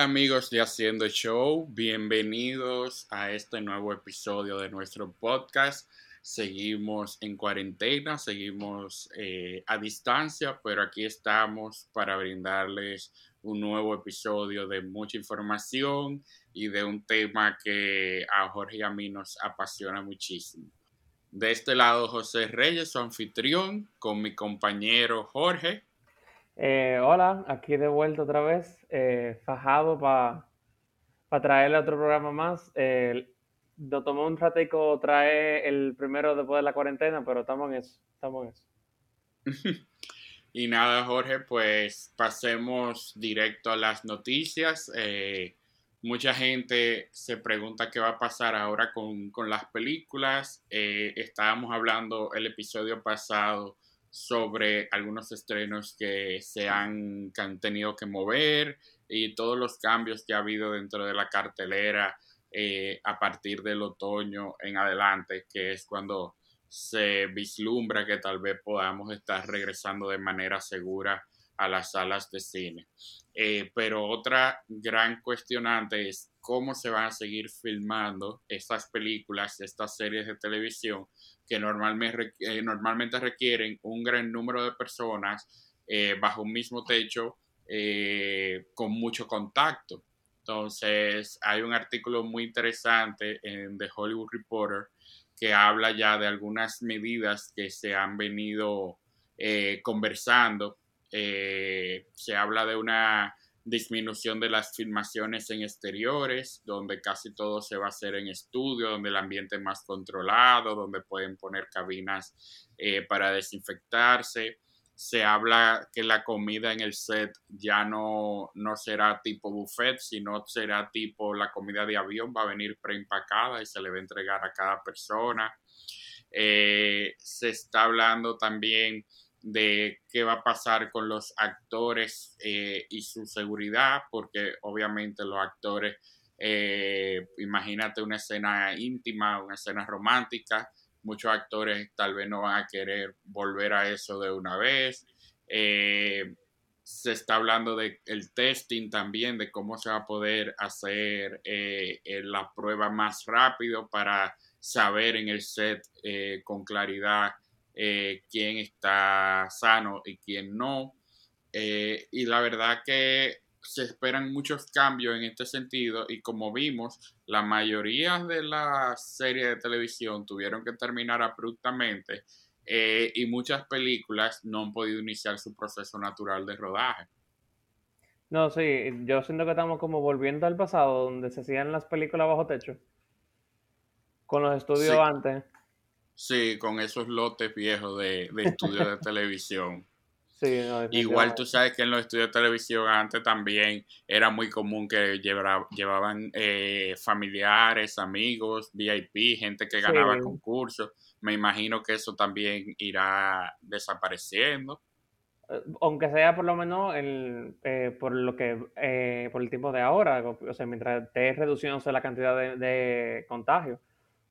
Amigos de Haciendo Show, bienvenidos a este nuevo episodio de nuestro podcast. Seguimos en cuarentena, seguimos eh, a distancia, pero aquí estamos para brindarles un nuevo episodio de mucha información y de un tema que a Jorge y a mí nos apasiona muchísimo. De este lado, José Reyes, su anfitrión, con mi compañero Jorge. Eh, hola, aquí de vuelta otra vez, eh, fajado para traerle otro programa más. Eh, tomó un ratico trae el primero después de la cuarentena, pero estamos en eso, estamos en eso. y nada, Jorge, pues pasemos directo a las noticias. mucha gente se pregunta qué va a pasar ahora con, con las películas. estábamos hablando el episodio pasado sobre algunos estrenos que se han, han tenido que mover y todos los cambios que ha habido dentro de la cartelera eh, a partir del otoño en adelante, que es cuando se vislumbra que tal vez podamos estar regresando de manera segura a las salas de cine. Eh, pero otra gran cuestionante es cómo se van a seguir filmando estas películas, estas series de televisión que normalmente, eh, normalmente requieren un gran número de personas eh, bajo un mismo techo eh, con mucho contacto. Entonces, hay un artículo muy interesante en The Hollywood Reporter que habla ya de algunas medidas que se han venido conversando. se habla de una disminución de las filmaciones en exteriores, donde casi todo se va a hacer en estudio, donde el ambiente es más controlado, donde pueden poner cabinas eh, para desinfectarse. Se habla que la comida en el set ya no, no será tipo buffet, sino será tipo la comida de avión, va a venir preempacada y se le va a entregar a cada persona. Eh, se está hablando también de qué va a pasar con los actores eh, y su seguridad, porque obviamente los actores, eh, imagínate una escena íntima, una escena romántica, muchos actores tal vez no van a querer volver a eso de una vez. Eh, se está hablando del el testing también, de cómo se va a poder hacer la prueba más rápido para saber en el set con claridad eh, quién está sano y quién no. Eh, y la verdad que se esperan muchos cambios en este sentido y como vimos, la mayoría de las series de televisión tuvieron que terminar abruptamente eh, y muchas películas no han podido iniciar su proceso natural de rodaje. No, sí, yo siento que estamos como volviendo al pasado, donde se hacían las películas bajo techo, con los estudios antes. Sí, con esos lotes viejos de, de estudios de televisión. Sí, Igual tú sabes que en los estudios de televisión antes también era muy común que llevaban eh, familiares, amigos, VIP, gente que ganaba concursos. Me imagino que eso también irá desapareciendo. Eh, aunque sea por lo menos el, eh, por lo que por el tiempo de ahora, o sea, mientras esté reduciéndose la cantidad de, de contagios.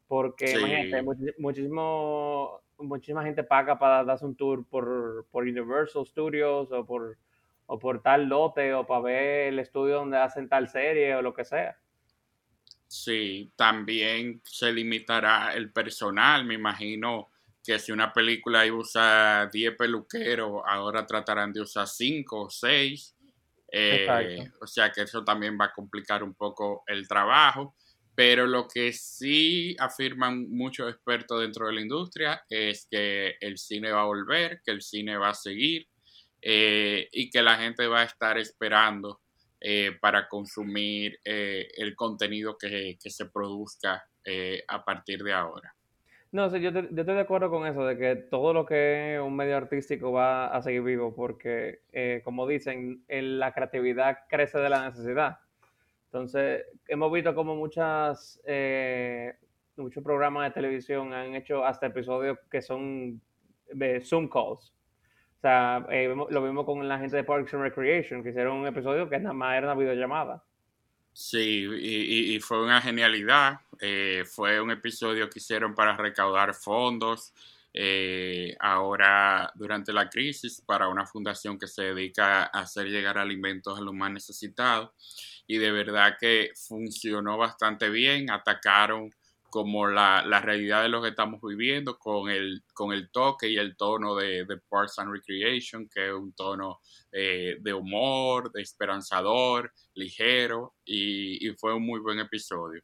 Porque imagínate, muchísimo, muchísima gente paga para darse un tour por, por Universal Studios o por, o por tal lote o para ver el estudio donde hacen tal serie o lo que sea. Sí, también se limitará el personal, me imagino que si una película usa 10 peluqueros, ahora tratarán de usar 5 o 6. Eh, o sea que eso también va a complicar un poco el trabajo. Pero lo que sí afirman muchos expertos dentro de la industria es que el cine va a volver, que el cine va a seguir eh, y que la gente va a estar esperando eh, para consumir eh, el contenido que, se produzca a partir de ahora. No, sí, yo, yo, estoy de acuerdo con eso, de que todo lo que es un medio artístico va a seguir vivo, porque, como dicen, la creatividad crece de la necesidad. Entonces, hemos visto como muchas, eh, muchos programas de televisión han hecho hasta episodios que son de Zoom calls. O sea, eh, lo vimos con la gente de Parks and Recreation, que hicieron un episodio que nada más era una videollamada. Sí, y, fue una genialidad. Eh, fue un episodio que hicieron para recaudar fondos. ahora, durante la crisis, para una fundación que se dedica a hacer llegar alimentos a los más necesitados. Y de verdad que funcionó bastante bien, atacaron como la, realidad de lo que estamos viviendo con el, con el toque y el tono de, Parks and Recreation, que es un tono eh, de humor, de esperanzador, ligero, y, fue un muy buen episodio.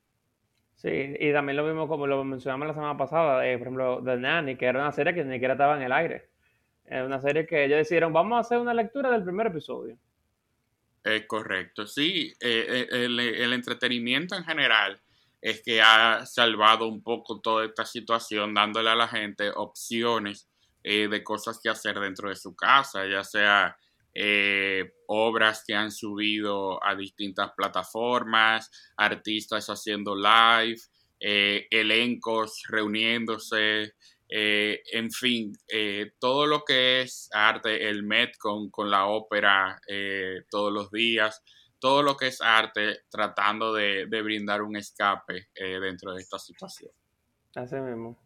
Sí, y también lo mismo como lo mencionamos la semana pasada, eh, por ejemplo, The Nanny, que era una serie que ni siquiera estaba en el aire. Es una serie que ellos decidieron, vamos a hacer una lectura del primer episodio. Es correcto, sí, eh, el, el entretenimiento en general es que ha salvado un poco toda esta situación, dándole a la gente opciones eh, de cosas que hacer dentro de su casa, ya sea eh, obras que han subido a distintas plataformas, artistas haciendo live, eh, elencos reuniéndose, en fin, todo lo que es arte, el Met con, con la ópera todos los días todo lo que es arte tratando de, brindar un escape eh, dentro de esta situación. Así mismo.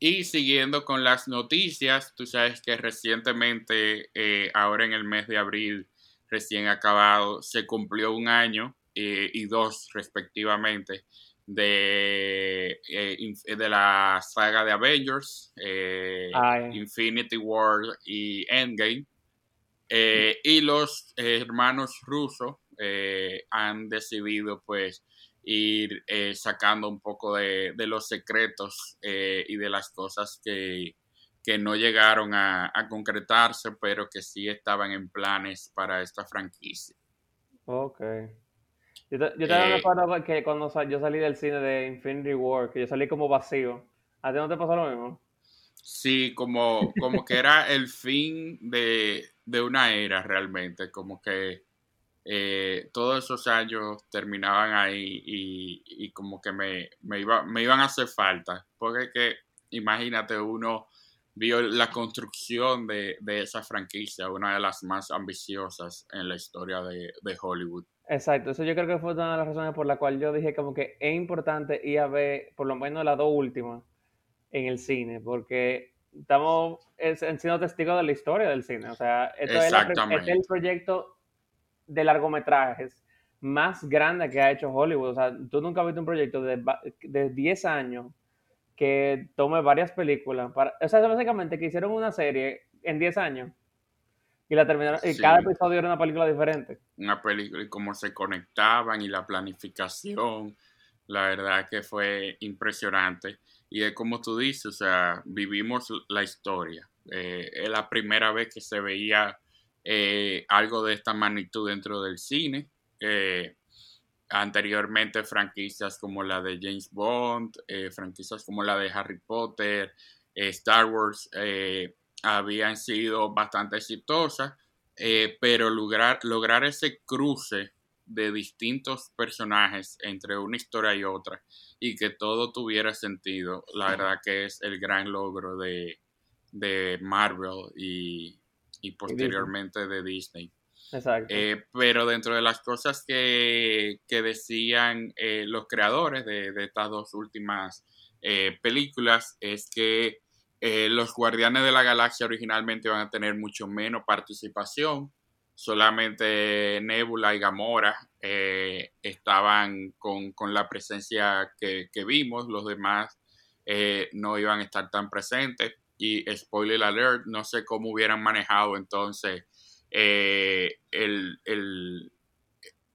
Y siguiendo con las noticias, tú sabes que recientemente, eh, ahora en el mes de abril recién acabado, se cumplió un año eh, y dos respectivamente de, de la saga de Avengers, Infinity War y Endgame. Eh, y los hermanos rusos eh, han decidido pues ir eh, sacando un poco de, los secretos y de las cosas que, no llegaron a, concretarse, pero que sí estaban en planes para esta franquicia. Ok. Yo, te, yo también me que cuando yo salí del cine de Infinity War, que yo salí como vacío. ¿A ti no te pasó lo mismo? Sí, como, como que era el fin de, una era realmente, como que eh, todos esos años terminaban ahí y, como que me, me, iba, me iban a hacer falta, porque que, imagínate, uno vio la construcción de, esa franquicia, una de las más ambiciosas en la historia de, de, Hollywood. Exacto, eso yo creo que fue una de las razones por la cual yo dije como que es importante ir a ver por lo menos las dos últimas en el cine, porque estamos siendo testigos de la historia del cine. O sea, esto es, el proyecto de largometrajes más grande que ha hecho Hollywood. O sea, tú nunca has visto un proyecto de, de 10 años que tome varias películas. Para, o sea, básicamente que hicieron una serie en 10 años y la terminaron. Y cada episodio era una película diferente. Una película y cómo se conectaban y la planificación. La verdad que fue impresionante. Y es como tú dices, o sea, vivimos la historia. Eh, es la primera vez que se veía eh, algo de esta magnitud dentro del cine. Eh, anteriormente franquicias como la de James Bond, franquicias como la de Harry Potter, Star Wars, habían sido bastante exitosas, pero lograr, lograr ese cruce de distintos personajes entre una historia y otra y que todo tuviera sentido, la verdad que es el gran logro de, Marvel y, posteriormente de Disney. Exacto. Eh, pero dentro de las cosas que, decían eh, los creadores de, estas dos últimas eh, películas es que los Guardianes de la Galaxia originalmente van a tener mucho menos participación. Solamente Nebula y Gamora eh, estaban con, la presencia que, vimos, los demás eh, no iban a estar tan presentes. Y spoiler alert, no sé cómo hubieran manejado entonces eh, el, el,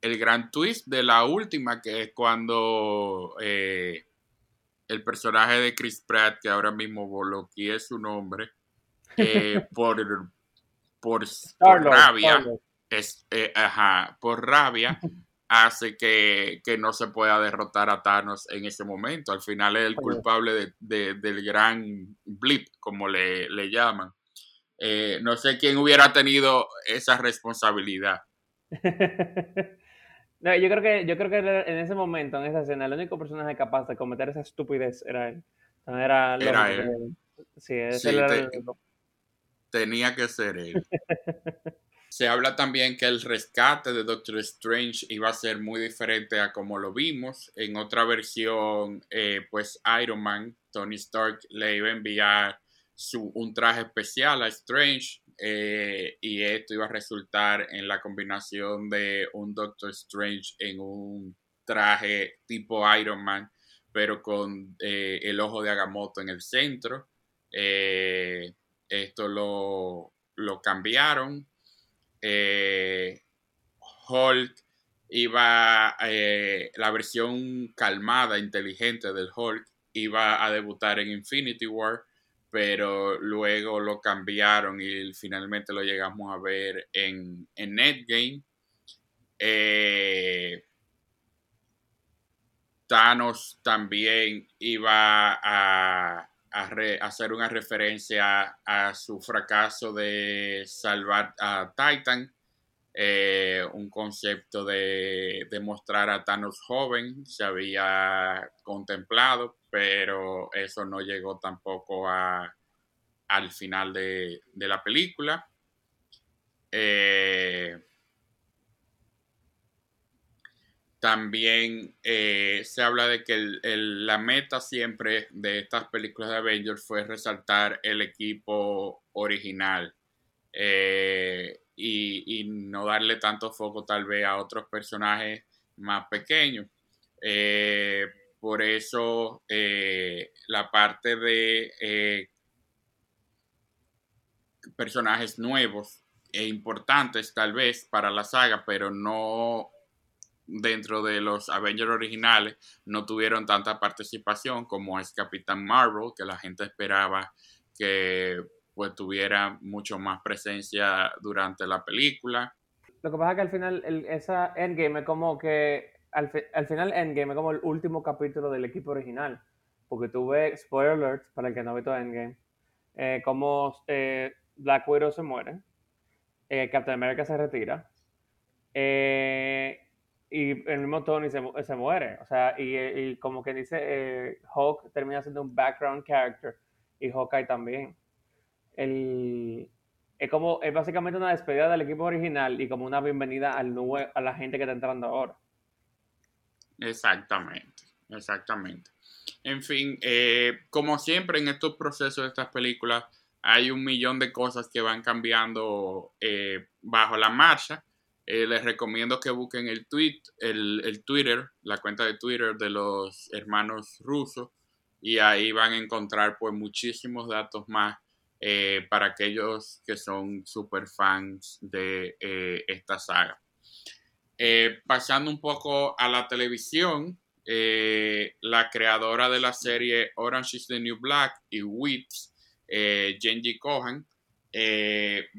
gran twist de la última, que es cuando el personaje de Chris Pratt, que ahora mismo bloqueé su nombre, por por, rabia, es, eh, ajá, por rabia, hace que, no se pueda derrotar a Thanos en ese momento. Al final es el culpable del gran blip, como le, llaman. Eh, no sé quién hubiera tenido esa responsabilidad. no, yo creo que yo creo que en ese momento, en esa escena, el único personaje capaz de cometer esa estupidez era él. Era, él. Sí, ese era tenía que ser él. Se habla también que el rescate de Doctor Strange iba a ser muy diferente a como lo vimos. En otra versión, eh, pues Iron Man, Tony Stark, le iba a enviar su, un traje especial a Strange eh, y esto iba a resultar en la combinación de un Doctor Strange en un traje tipo Iron Man, pero con eh, el ojo de Agamotto en el centro. Eh, esto lo, lo cambiaron. Hulk iba, la versión calmada, inteligente del Hulk iba a debutar en Infinity War pero luego lo cambiaron y finalmente lo llegamos a ver en, en Netgame. Eh, Thanos también iba a, hacer una referencia a su fracaso de salvar a Titan, eh, un concepto de, de, mostrar a Thanos joven, se había contemplado, pero eso no llegó tampoco a, al final de, la película. Eh, también eh, se habla de que la meta siempre de estas películas de Avengers fue resaltar el equipo original eh, y, y, no darle tanto foco tal vez a otros personajes más pequeños. Por eso eh, la parte de eh, personajes nuevos e importantes tal vez para la saga, pero no dentro de los Avengers originales no tuvieron tanta participación como es Capitán Marvel, que la gente esperaba que pues tuviera mucho más presencia durante la película. Lo que pasa es que al final esa Endgame es como que al, al, final Endgame es como el último capítulo del equipo original, porque tuve, spoiler alert, para el que no ha visto Endgame, eh, como eh, Black Widow se muere, eh, Captain America se retira, eh, y el mismo Tony se, se muere, o sea, y, y como que dice, Hawk termina siendo un background character, y Hawkeye también. El, es como, es básicamente una despedida del equipo original y como una bienvenida al nuevo, a la gente que está entrando ahora. Exactamente, exactamente. En fin, eh, como siempre en estos procesos de estas películas, hay un millón de cosas que van cambiando eh, bajo la marcha. Eh, les recomiendo que busquen el tweet, el, Twitter, la cuenta de Twitter de los hermanos rusos, y ahí van a encontrar pues muchísimos datos más para aquellos que son super fans de esta saga. Eh, pasando un poco a la televisión, eh, la creadora de la serie Orange is the New Black y Wits, eh, Jenji Kohan,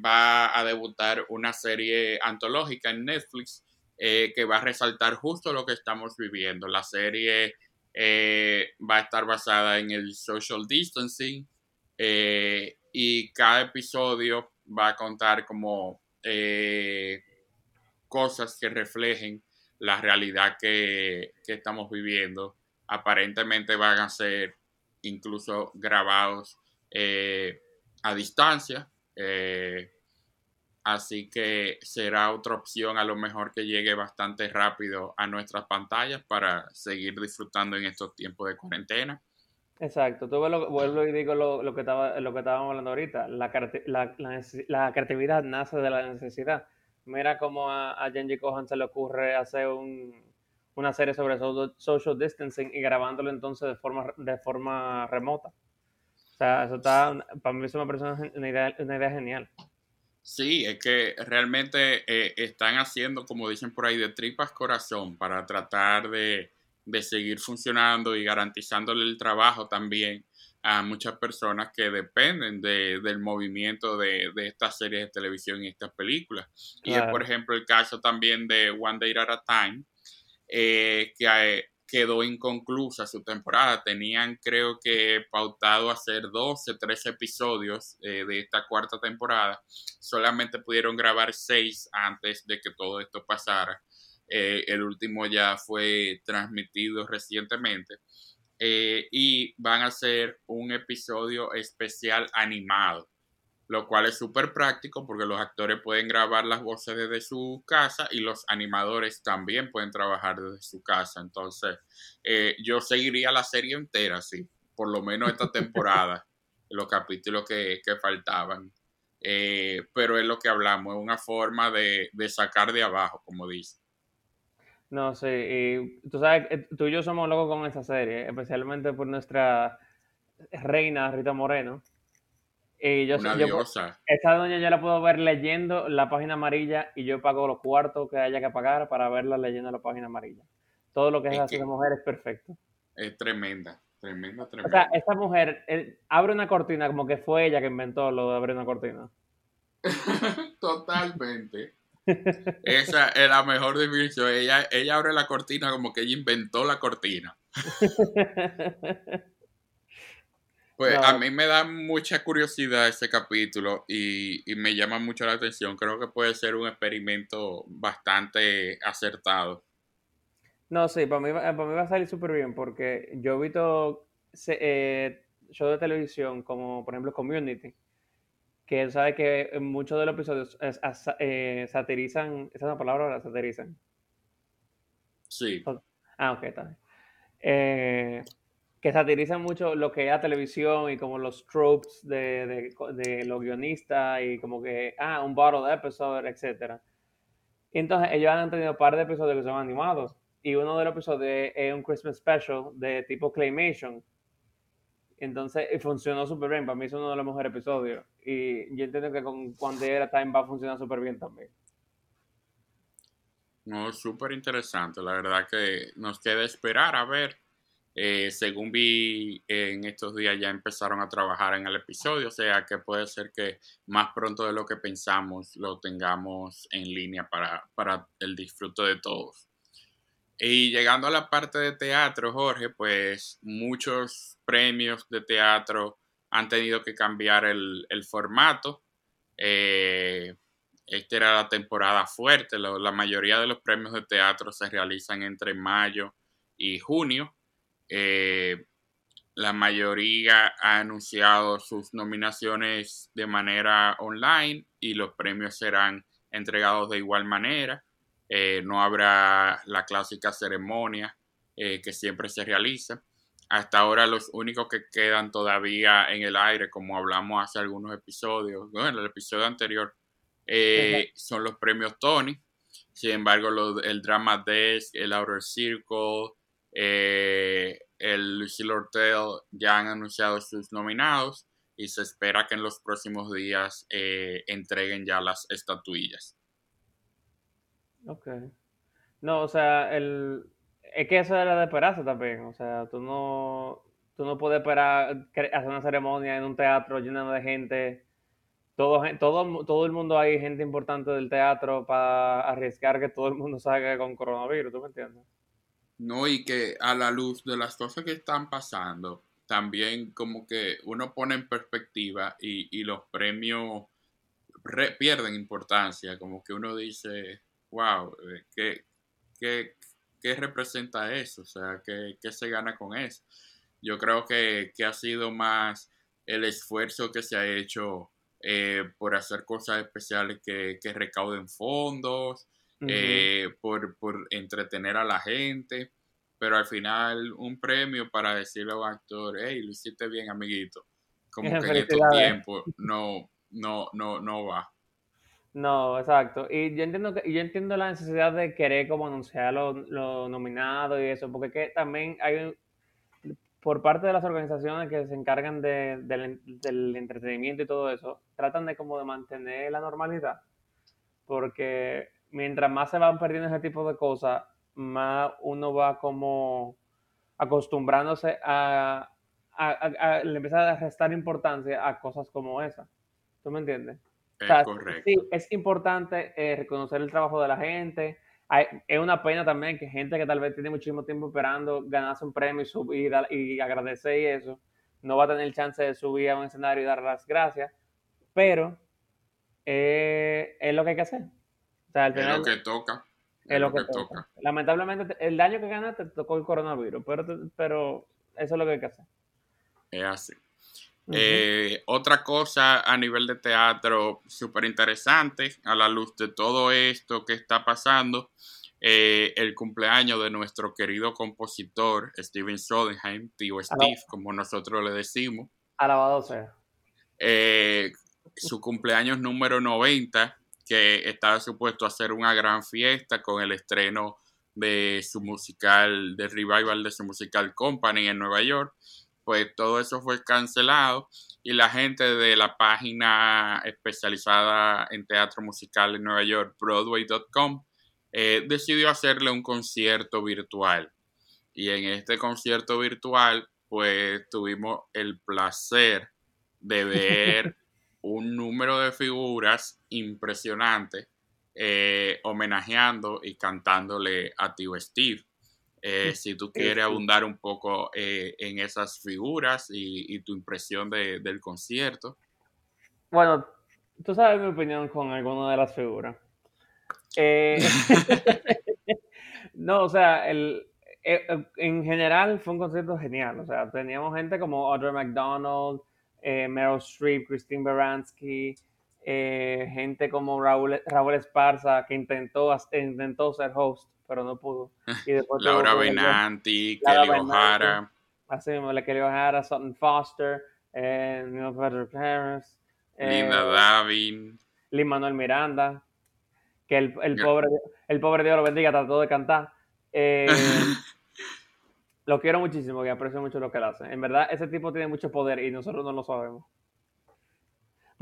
va a debutar una serie antológica en Netflix que va a resaltar justo lo que estamos viviendo. La serie va a estar basada en el social distancing y cada episodio va a contar como cosas que reflejen la realidad que, estamos viviendo. Aparentemente van a ser incluso grabados eh, a distancia. Eh, así que será otra opción a lo mejor que llegue bastante rápido a nuestras pantallas para seguir disfrutando en estos tiempos de cuarentena. Exacto, tú lo, vuelvo y digo lo, que estaba, lo que estábamos hablando ahorita, la creatividad nace de la necesidad mira cómo a, a Genji Kohan se le ocurre hacer una serie sobre social distancing y grabándolo entonces de forma, de forma remota. O sea, eso está, para mí es una, persona, una, idea, una idea genial. Sí, es que realmente eh, están haciendo, como dicen por ahí, de tripas corazón para tratar de, de seguir funcionando y garantizándole el trabajo también a muchas personas que dependen de, del movimiento de, de, estas series de televisión y estas películas. Y es, por ejemplo, el caso también de One Day at a Time, eh, que eh, quedó inconclusa su temporada. Tenían, creo que, pautado hacer 12, 13 episodios eh, de esta cuarta temporada. Solamente pudieron grabar 6 antes de que todo esto pasara. el último ya fue transmitido recientemente. Eh, y van a hacer un episodio especial animado, lo cual es súper práctico porque los actores pueden grabar las voces desde su casa y los animadores también pueden trabajar desde su casa. Entonces, eh, yo seguiría la serie entera, sí, por lo menos esta temporada, los capítulos que, faltaban. eh, pero es lo que hablamos, es una forma de, de sacar de abajo, como dice. No, sí, y tú sabes, eh, tú y yo somos locos con esa serie, especialmente por nuestra reina Rita Moreno. Y yo, Una yo- diosa. esa doña yo la puedo ver leyendo la página amarilla y yo pago los cuartos que haya que pagar para verla leyendo la página amarilla. Todo lo que Es hace que- esa mujer es perfecto. Es tremenda, tremenda, O tremenda. sea, esa mujer eh, abre una cortina como que fue ella que inventó lo de abrir una cortina. Totalmente. Esa es la mejor definición. Ella, ella abre la cortina como que ella inventó la cortina. Pues No. a mí me da mucha curiosidad ese capítulo y, y me llama mucho la atención. Creo que puede ser un experimento bastante acertado. No, sí, para mí, va- para mí va a salir súper bien porque yo he visto eh, shows de televisión como, por ejemplo, Community, que sabe que en muchos de los episodios es- as- eh, satirizan, ¿esa es una palabra ahora? Satirizan. Sí, Ah, ok, está bien. Eh, que satirizan mucho lo que es la televisión y como los tropes de, de, de los guionistas y como que, ah, un bottle episode. Y entonces ellos han tenido un par de episodios que son animados y uno de los episodios es un Christmas special de tipo Claymation. Entonces funcionó súper bien, para mí es uno de los mejores episodios y yo entiendo que con cuando era Time va a funcionar súper bien también. no, súper interesante. La verdad que nos queda esperar a ver. Eh, según vi en estos días ya empezaron a trabajar en el episodio, o sea que puede ser que más pronto de lo que pensamos lo tengamos en línea para, para el disfrute de todos. Y llegando a la parte de teatro, Jorge, pues muchos premios de teatro han tenido que cambiar el, formato. Eh, esta era la temporada fuerte. lo- la mayoría de los premios de teatro se realizan entre mayo y junio. Eh, la mayoría ha anunciado sus nominaciones de manera online y los premios serán entregados de igual manera. Eh, no habrá la clásica ceremonia eh, que siempre se realiza. Hasta ahora los únicos que quedan todavía en el aire, como hablamos hace algunos episodios, bueno, el episodio anterior, eh, son los premios Tony. Sin embargo, el Drama Desk, el Outer Circle, eh, el Lucille Hortel ya han anunciado sus nominados y se espera que en los próximos días entreguen ya las estatuillas. Ok. No, o sea, el, es que eso era de esperarse también. O sea, tú no, tú no puedes esperar hacer una ceremonia en un teatro lleno de gente. Todo, todo, todo el mundo hay gente importante del teatro para arriesgar que todo el mundo salga con coronavirus, ¿tú me entiendes? No, y que a la luz de las cosas que están pasando, también como que uno pone en perspectiva y, y los premios re- pierden importancia, como que uno dice, wow, eh, ¿qué, qué, qué representa eso? O sea, ¿qué, qué se gana con eso? Yo creo que, que ha sido más el esfuerzo que se ha hecho eh, por hacer cosas especiales que, que recauden fondos, eh, por, por entretener a la gente, pero al final un premio para decirle a un actor, hey, lo hiciste bien, amiguito. Como que en estos tiempos no, no, no, no va. No, exacto. Y yo entiendo que, yo entiendo la necesidad de querer como anunciar los lo nominados y eso, porque que también hay por parte de las organizaciones que se encargan de- del, entretenimiento y todo eso, tratan de como de mantener la normalidad, porque mientras más se van perdiendo ese tipo de cosas, más uno va como acostumbrándose a, a, a- a- le empieza a restar importancia a cosas como esa. ¿Tú me entiendes? Es O sea, correcto. sí, es importante eh, reconocer el trabajo de la gente. Hay- es una pena también que gente que tal vez tiene muchísimo tiempo esperando ganarse un premio y, subir, y, agradecer y eso, no va a tener chance de subir a un escenario y dar las gracias, pero eh, es lo que hay que hacer. O sea, al Es lo que toca. es lo que toca. Lamentablemente, te- el daño que ganaste te tocó el coronavirus, pero, pero eso es lo que hay que hacer. Es así. Ujú. Eh, otra cosa a nivel de teatro súper interesante, a la luz de todo esto que está pasando, eh, el cumpleaños de nuestro querido compositor Steven Sondheim, tío Steve, como nosotros le decimos. Alabado sea. Eh, su cumpleaños número 90, que estaba supuesto a hacer una gran fiesta con el estreno de su musical, de revival de su musical Company en Nueva York, pues todo eso fue cancelado y la gente de la página especializada en teatro musical en Nueva York, Broadway.com, eh, decidió hacerle un concierto virtual. Y en este concierto virtual, pues tuvimos el placer de ver un número de figuras impresionante eh, homenajeando y cantándole a tío Steve. Eh, si tú quieres abundar un poco eh, en esas figuras y, tu impresión del concierto. Bueno, tú sabes mi opinión con alguna de las figuras. no, o sea, el, en general fue un concierto genial. O sea, teníamos gente como Audrey McDonald, Meryl Streep, Christine Baranski, eh, gente como Raúl, Raúl Esparza, que intentó, intentó ser host, pero no pudo. Y Laura Benanti, Kelly O'Hara. Así mismo, Kelly O'Hara, Sutton Foster, eh, Neil Patrick Harris. Linda eh, Davin. Lin Manuel Miranda, que el, el pobre, el pobre Dios lo bendiga, trató de cantar. Eh, lo quiero muchísimo y aprecio mucho lo que él hace. En verdad, ese tipo tiene mucho poder y nosotros no lo sabemos.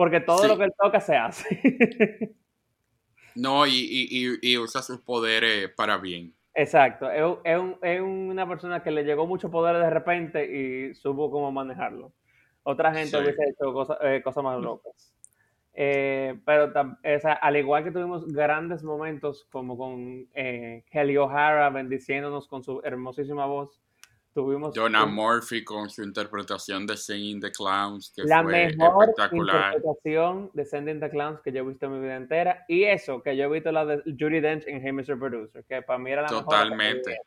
Porque todo lo que él toca se hace. no, y, usa sus poderes para bien. Exacto. Es, una persona que le llegó mucho poder de repente y supo cómo manejarlo. Otra gente hubiese hecho eh, cosas más locas. Eh, pero al igual que tuvimos grandes momentos como con eh, Kelly O'Hara bendiciéndonos con su hermosísima voz, Tuvimos Jonah Murphy con su interpretación de Singing the Clowns, que la mejor interpretación de Singing the Clowns que yo he visto en mi vida entera. Y eso, que yo he visto la de Judy Dench en Hey Mr. Producer, que para mí era la Totalmente. mejor.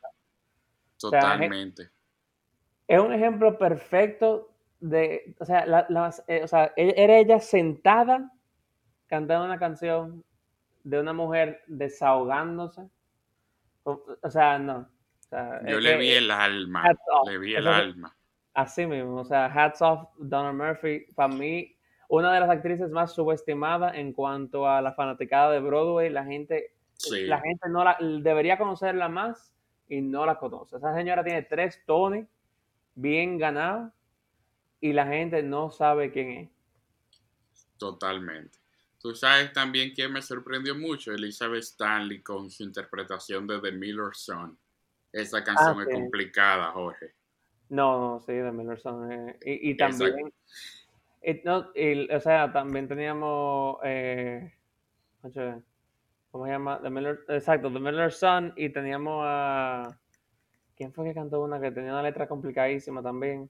Totalmente. es un ejemplo perfecto de, o sea, las, eh, o sea, e, era ella sentada cantando una canción de una mujer desahogándose. o sea, no. Yo le vi el alma, le vi el alma. Así mismo, o sea, hats off Donna Murphy, para mí, una de las actrices más subestimadas en cuanto a la fanaticada de Broadway, la gente, la gente no la, debería conocerla más y no la conoce. Esa señora tiene tres Tony bien ganados y la gente no sabe quién es. Totalmente. Tú sabes también quién me sorprendió mucho, Elizabeth Stanley con su interpretación de The Miller's Son. Esa canción ah, es complicada, Jorge. No, no, sí, de Miller eh, y, también, no, o sea, también teníamos, eh, ¿cómo se llama? The Miller, exacto, The Miller Son, y teníamos a, ¿quién fue que cantó una que tenía una letra complicadísima también?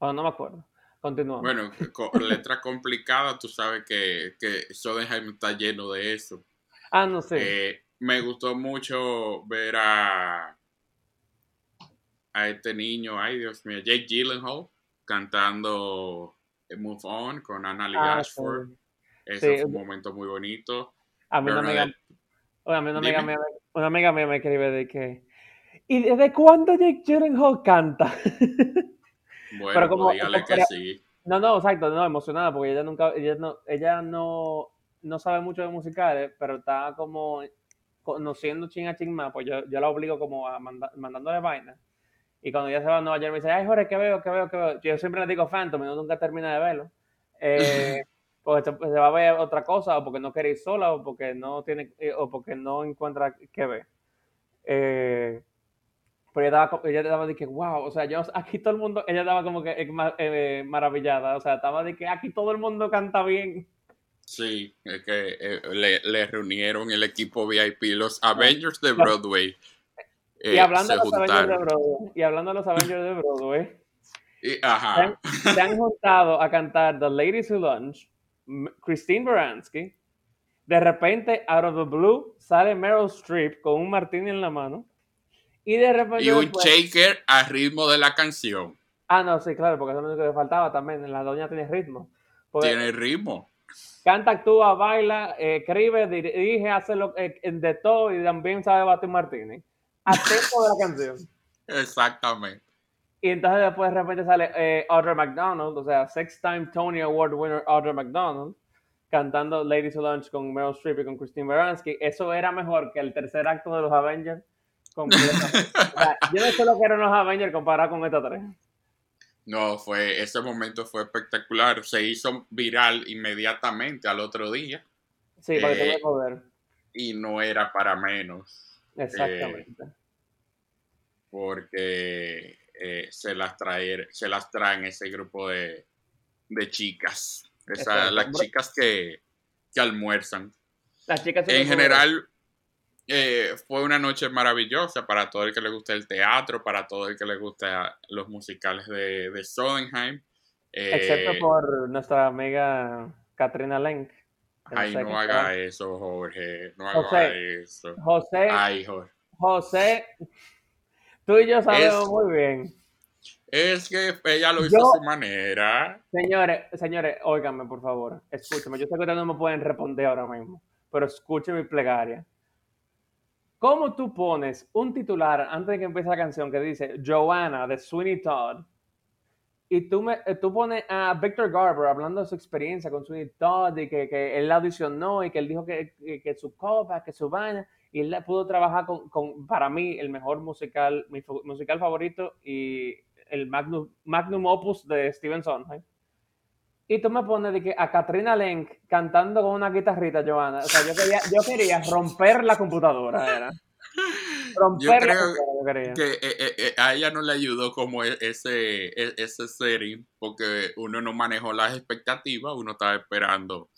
Bueno, no me acuerdo. Continuamos. Bueno, con letra complicada, tú sabes que, que Sodenheim está lleno de eso. Ah, no sé. Eh, me gustó mucho ver a, a este niño, ay Dios mío, Jake Gyllenhaal cantando Move On con Anna Lee ah, Ashford. Ese fue un momento muy bonito. A mí una amiga, una, amiga mía, me escribe de que ¿Y desde cuándo Jake Gyllenhaal canta? Bueno, Pero como, pues dígale que sí. No, no, exacto, no, emocionada, porque ella nunca, ella no, ella no, no sabe mucho de musicales, pero está como conociendo ching a ching más, pues yo, yo la obligo como a mandándole vaina. Y cuando ella se va a Nueva York me dice, ay Jorge, ¿qué veo? ¿Qué veo? ¿Qué veo? Yo siempre le digo Phantom y no nunca termina de verlo. Eh, porque se, va a ver otra cosa, o porque no quiere ir sola, o porque no tiene, eh, o porque no encuentra qué ver. Eh, pero ella estaba, ella estaba de que, wow, o sea, yo, aquí todo el mundo, ella estaba como que eh, maravillada, o sea, estaba de que aquí todo el mundo canta bien. Sí, es que eh, le, reunieron el equipo VIP, los Avengers de Broadway. y, eh, hablando de los Avengers de Broadway y hablando de los Avengers de Broadway, Se, han, juntado a cantar The Ladies Who Lunch, Christine Baranski. De repente, out of the blue, sale Meryl Streep con un martini en la mano. Y de repente. Y un shaker al ritmo de la canción. Ah, no, sí, claro, porque eso es lo único que faltaba también. La doña tiene ritmo. tiene ritmo canta, actúa, baila, escribe, dirige, hace lo, eh, de todo y también sabe batir Martínez. A tiempo de la canción. Exactamente. Y entonces después de repente sale eh, Audra McDonald, o sea, six-time Tony Award winner Audra McDonald, cantando Ladies of Lunch con Meryl Streep y con Christine Baranski. Eso era mejor que el tercer acto de los Avengers. o sea, yo no sé lo que eran los Avengers comparado con estos tres. No, fue, ese momento fue espectacular. Se hizo viral inmediatamente al otro día. Sí, para que eh, poder. Y no era para menos. Exactamente. Eh, porque eh, se, las traer, se las traen ese grupo de, de chicas. las chicas que, que, almuerzan. Las chicas en general, eh, fue una noche maravillosa para todo el que le gusta el teatro, para todo el que le gusta los musicales de, de Sondheim. Excepto eh, por nuestra amiga Katrina Lenk. Ay, no haga eso, Jorge. No haga eso. José. Ay, Jorge. José, tú y yo sabemos muy bien. Es que ella lo hizo a su manera. Señores, señores, óiganme, por favor. Escúchame. Yo sé que ustedes no me pueden responder ahora mismo, pero escuchen mi plegaria. ¿Cómo tú pones un titular antes de que empiece la canción que dice Joanna de Sweeney Todd? Y tú, me, eh, tú pones a Victor Garber hablando de su experiencia con Sweeney Todd y que, que él la audicionó y que él dijo que, que, su copa, que su vaina, y él pudo trabajar con, con, para mí, el mejor musical, mi musical favorito y el magnum, magnum opus de Steven Sondheim. Y tú me pones de que a Katrina Lenk cantando con una guitarrita, Joana. O sea, yo quería, yo quería romper la computadora, era. Romper yo creo que eh, eh, eh, a ella no le ayudó como e, ese, e, ese setting, porque uno no manejó las expectativas, uno estaba esperando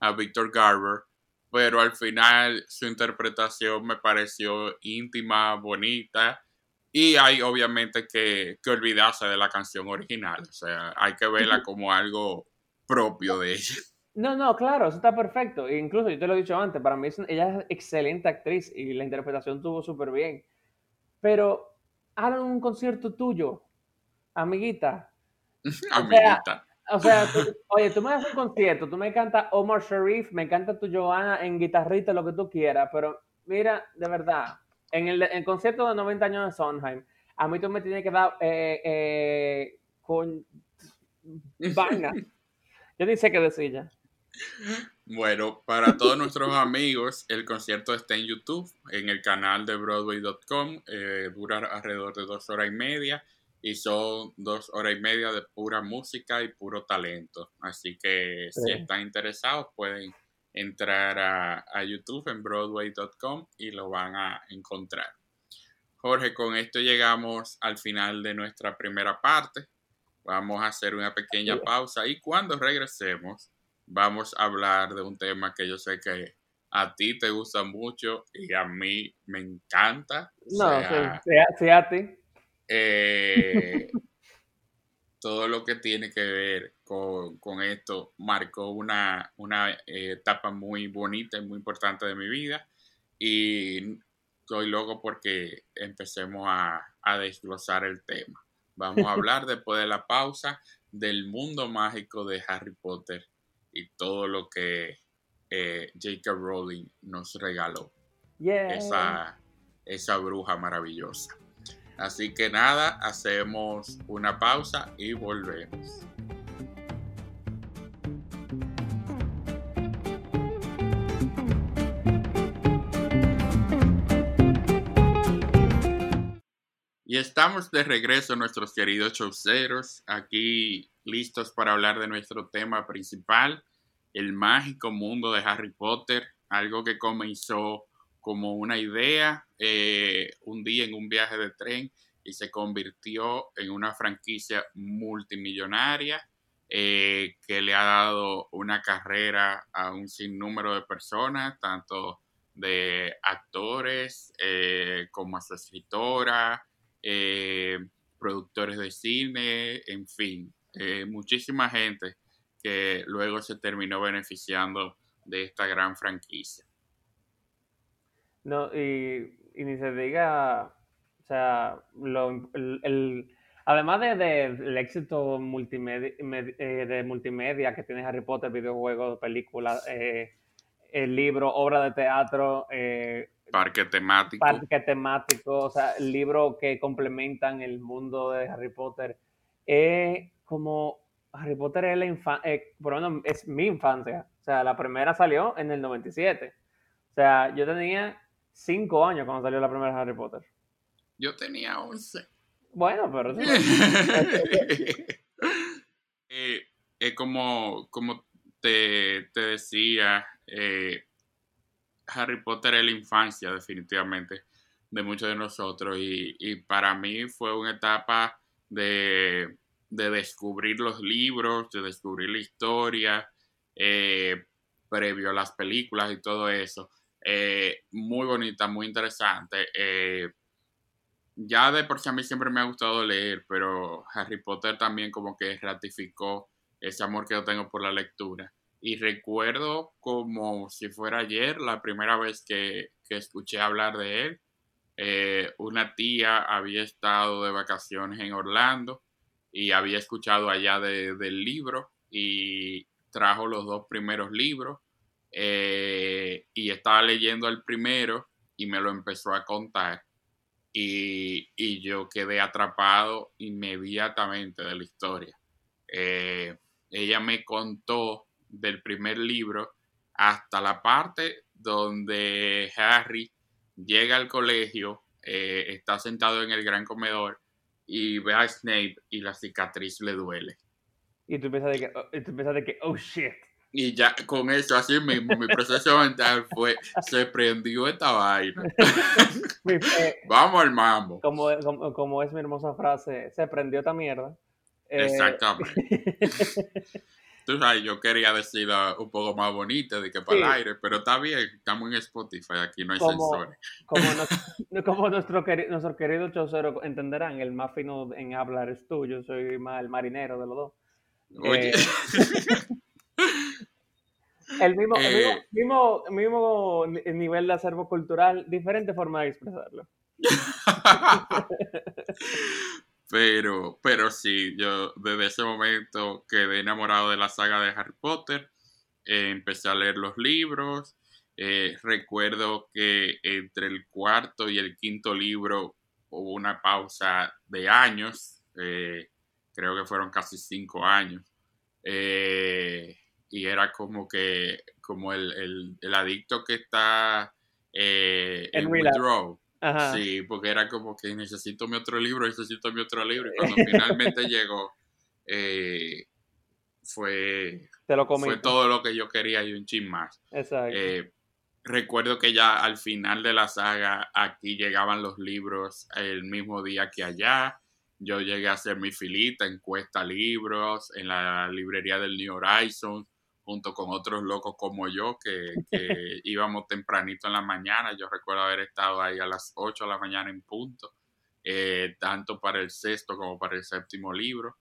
a Victor Garber, pero al final su interpretación me pareció íntima, bonita, y hay obviamente que, que olvidarse de la canción original, o sea, hay que verla como algo propio de ella. No, no, claro, eso está perfecto. E incluso yo te lo he dicho antes, para mí ella es excelente actriz y la interpretación tuvo súper bien. Pero hagan un concierto tuyo, amiguita. amiguita. O sea, oye, tú me das un concierto, tú me encanta Omar Sharif, me encanta tu Johanna en guitarrita, lo que tú quieras, pero mira, de verdad, en el, concierto de 90 años de Sondheim, a mí tú me tienes que dar eh, eh, con vaina. Yo dice que decía. Bueno, para todos nuestros amigos, el concierto está en YouTube, en el canal de Broadway.com. Eh, dura alrededor de dos horas y media y son dos horas y media de pura música y puro talento. Así que si están interesados, pueden entrar a, a YouTube en Broadway.com y lo van a encontrar. Jorge, con esto llegamos al final de nuestra primera parte. Vamos a hacer una pequeña pausa y cuando regresemos vamos a hablar de un tema que yo sé que a ti te gusta mucho y a mí me encanta. No, sí, a ti. Eh, todo lo que tiene que ver con, esto marcó una, una eh, etapa muy bonita y muy importante de mi vida y estoy loco porque empecemos a, a desglosar el tema. Vamos a hablar después de la pausa del mundo mágico de Harry Potter y todo lo que eh, J.K. Rowling nos regaló. Esa, esa bruja maravillosa. Así que nada, hacemos una pausa y volvemos. Estamos de regreso, nuestros queridos showceros, aquí listos para hablar de nuestro tema principal, el mágico mundo de Harry Potter, algo que comenzó como una idea eh, un día en un viaje de tren y se convirtió en una franquicia multimillonaria eh, que le ha dado una carrera a un sinnúmero de personas, tanto de actores eh, como a su escritora, eh, productores de cine, en fin, eh, muchísima gente que luego se terminó beneficiando de esta gran franquicia. No, y, ni se diga, o sea, el, además del de, éxito multimedia, eh, de multimedia que tiene Harry Potter, videojuegos, películas, el libro, obra de teatro, parque temático. Parque temático, o sea, el libro que complementan el mundo de Harry Potter. Es como Harry Potter es la infancia, eh, por lo menos es mi infancia. O sea, la primera salió en el 97. O sea, yo tenía 5 años cuando salió la primera Harry Potter. Yo tenía 11. Bueno, pero... eh, es como, como te, te decía, eh, Harry Potter es la infancia definitivamente de muchos de nosotros y, para mí fue una etapa de, descubrir los libros, de descubrir la historia, eh, previo a las películas y todo eso. Eh, muy bonita, muy interesante. ya de por sí a mí siempre me ha gustado leer, pero Harry Potter también como que ratificó ese amor que yo tengo por la lectura. Y recuerdo como si fuera ayer la primera vez que, escuché hablar de él. Eh, una tía había estado de vacaciones en Orlando y había escuchado allá del libro y trajo los dos primeros libros eh, y estaba leyendo el primero y me lo empezó a contar y, y yo quedé atrapado inmediatamente de la historia. Eh, ella me contó del primer libro hasta la parte donde Harry llega al colegio, eh, está sentado en el gran comedor y ve a Snape y la cicatriz le duele. Y tú piensas de que, oh, tú piensas de que oh shit. Y ya con eso, así mismo, mi proceso mental fue, se prendió esta vaina. Vamos al mambo. Como, como, como, es mi hermosa frase, se prendió esta mierda. Eh, Exactamente. Tú sabes, yo quería decir un poco más bonita de que para el aire, pero está bien, estamos en Spotify, aquí no hay sensores. Como, nuestro, querido, nuestro querido chocero entenderán, el más fino en hablar es tú, yo soy más el marinero de los dos. Oye. Eh, el, mismo, el eh. mismo, mismo, nivel de acervo cultural, diferente forma de expresarlo. Pero, pero sí, yo desde ese momento quedé enamorado de la saga de Harry Potter. Eh, empecé a leer los libros. Eh, recuerdo que entre el cuarto y el quinto libro hubo una pausa de años. Eh, creo que fueron casi cinco años. y era como que, como el, adicto que está en Sí, porque era como que necesito mi otro libro, necesito mi otro libro. Y cuando finalmente llegó, eh, fue, fue todo lo que yo quería y un chin más. Exacto. Eh, recuerdo que ya al final de la saga, aquí llegaban los libros el mismo día que allá. Yo llegué a hacer mi filita en Cuesta Libros, en la librería del New Horizons junto con otros locos como yo que, íbamos tempranito en la mañana. Yo recuerdo haber estado ahí a las 8 de la mañana en punto, eh, tanto para el sexto como para el séptimo libro,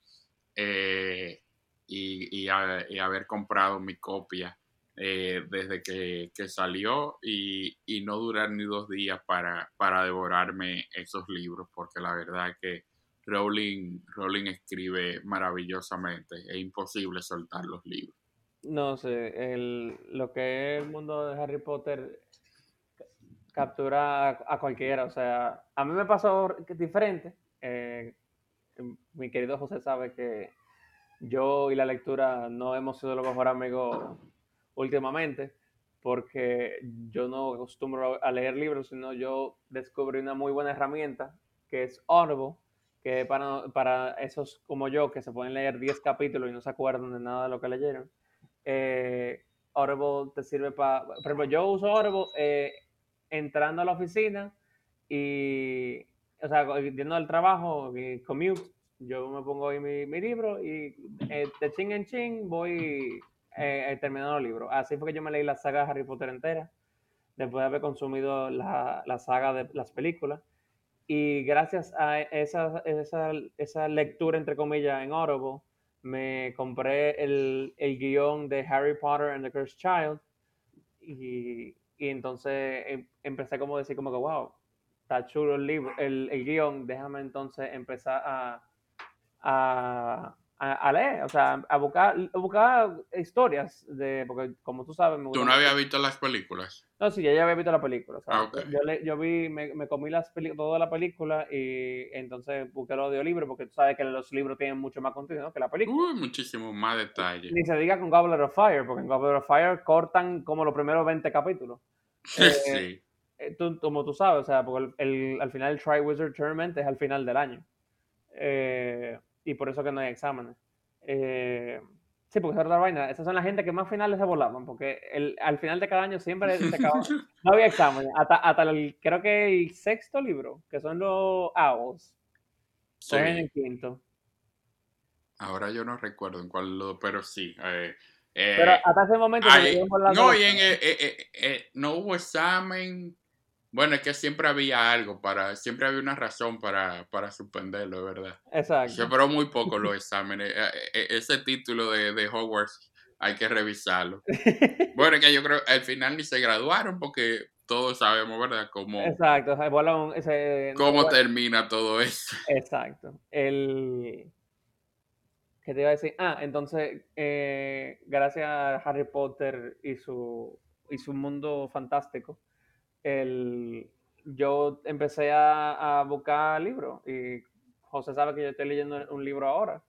eh, y, haber comprado mi copia eh, desde que, salió y, no durar ni dos días para, para devorarme esos libros, porque la verdad es que Rowling, Rowling escribe maravillosamente, es imposible soltar los libros. No sé, lo que es el mundo de Harry Potter captura a, cualquiera. O sea, a mí me pasó diferente. Eh, mi querido José sabe que yo y la lectura no hemos sido los mejores amigos últimamente, porque yo no acostumbro a leer libros, sino yo descubrí una muy buena herramienta que es Audible, que para, para esos como yo que se pueden leer 10 capítulos y no se acuerdan de nada de lo que leyeron eh, Audible te sirve para, por ejemplo, yo uso Audible eh, entrando a la oficina y, o sea, yendo al trabajo, commute, yo me pongo ahí mi, mi libro y eh, de ching en ching voy eh, terminando el libro. Así fue que yo me leí la saga de Harry Potter entera, después de haber consumido la, la saga de las películas. Y gracias a esa, esa, esa lectura, entre comillas, en Audible, me compré el, el, guion de Harry Potter and the Cursed Child y, y entonces em, empecé como a decir como que, wow, está chulo el libro, el, el guion, déjame entonces empezar a, a, a, leer, o sea, a buscar, a buscar historias de, porque como tú sabes... ¿Tú no habías visto las películas? No, sí, ya, ya había visto la película. Ah, yo, yo, vi, me, me comí las toda la película y entonces busqué los audiolibros porque tú sabes que los libros tienen mucho más contenido que la película. Uy, muchísimo más detalle. Ni se diga con Goblet of Fire, porque en Goblet of Fire cortan como los primeros 20 capítulos. Eh, sí. Eh, como tú sabes, o sea, porque el, al final el Tri-Wizard Tournament es al final del año. Eh, y por eso que no hay exámenes. Eh, sí, porque es otra vaina. Esas son las gente que más finales se volaban, porque el, al final de cada año siempre se acababa. no había exámenes. Hasta, hasta el, creo que el sexto libro, que son los Owls. Sí. en el quinto. Ahora yo no recuerdo en cuál, pero sí. Eh, eh, pero hasta ese momento no, y en, no hubo examen bueno, es que siempre había algo para, siempre había una razón para, para suspenderlo, ¿verdad? Exacto. Pero muy poco los exámenes. Eh, eh, eh, ese título de, de Hogwarts hay que revisarlo. bueno, es que yo creo al final ni se graduaron porque todos sabemos, ¿verdad? Cómo, Exacto, ese, cómo termina todo eso. Exacto. El... ¿Qué te iba a decir? Ah, entonces, gracias a Harry Potter y su, y su mundo fantástico, el, yo empecé a, buscar libros y José sabe que yo estoy leyendo un libro ahora.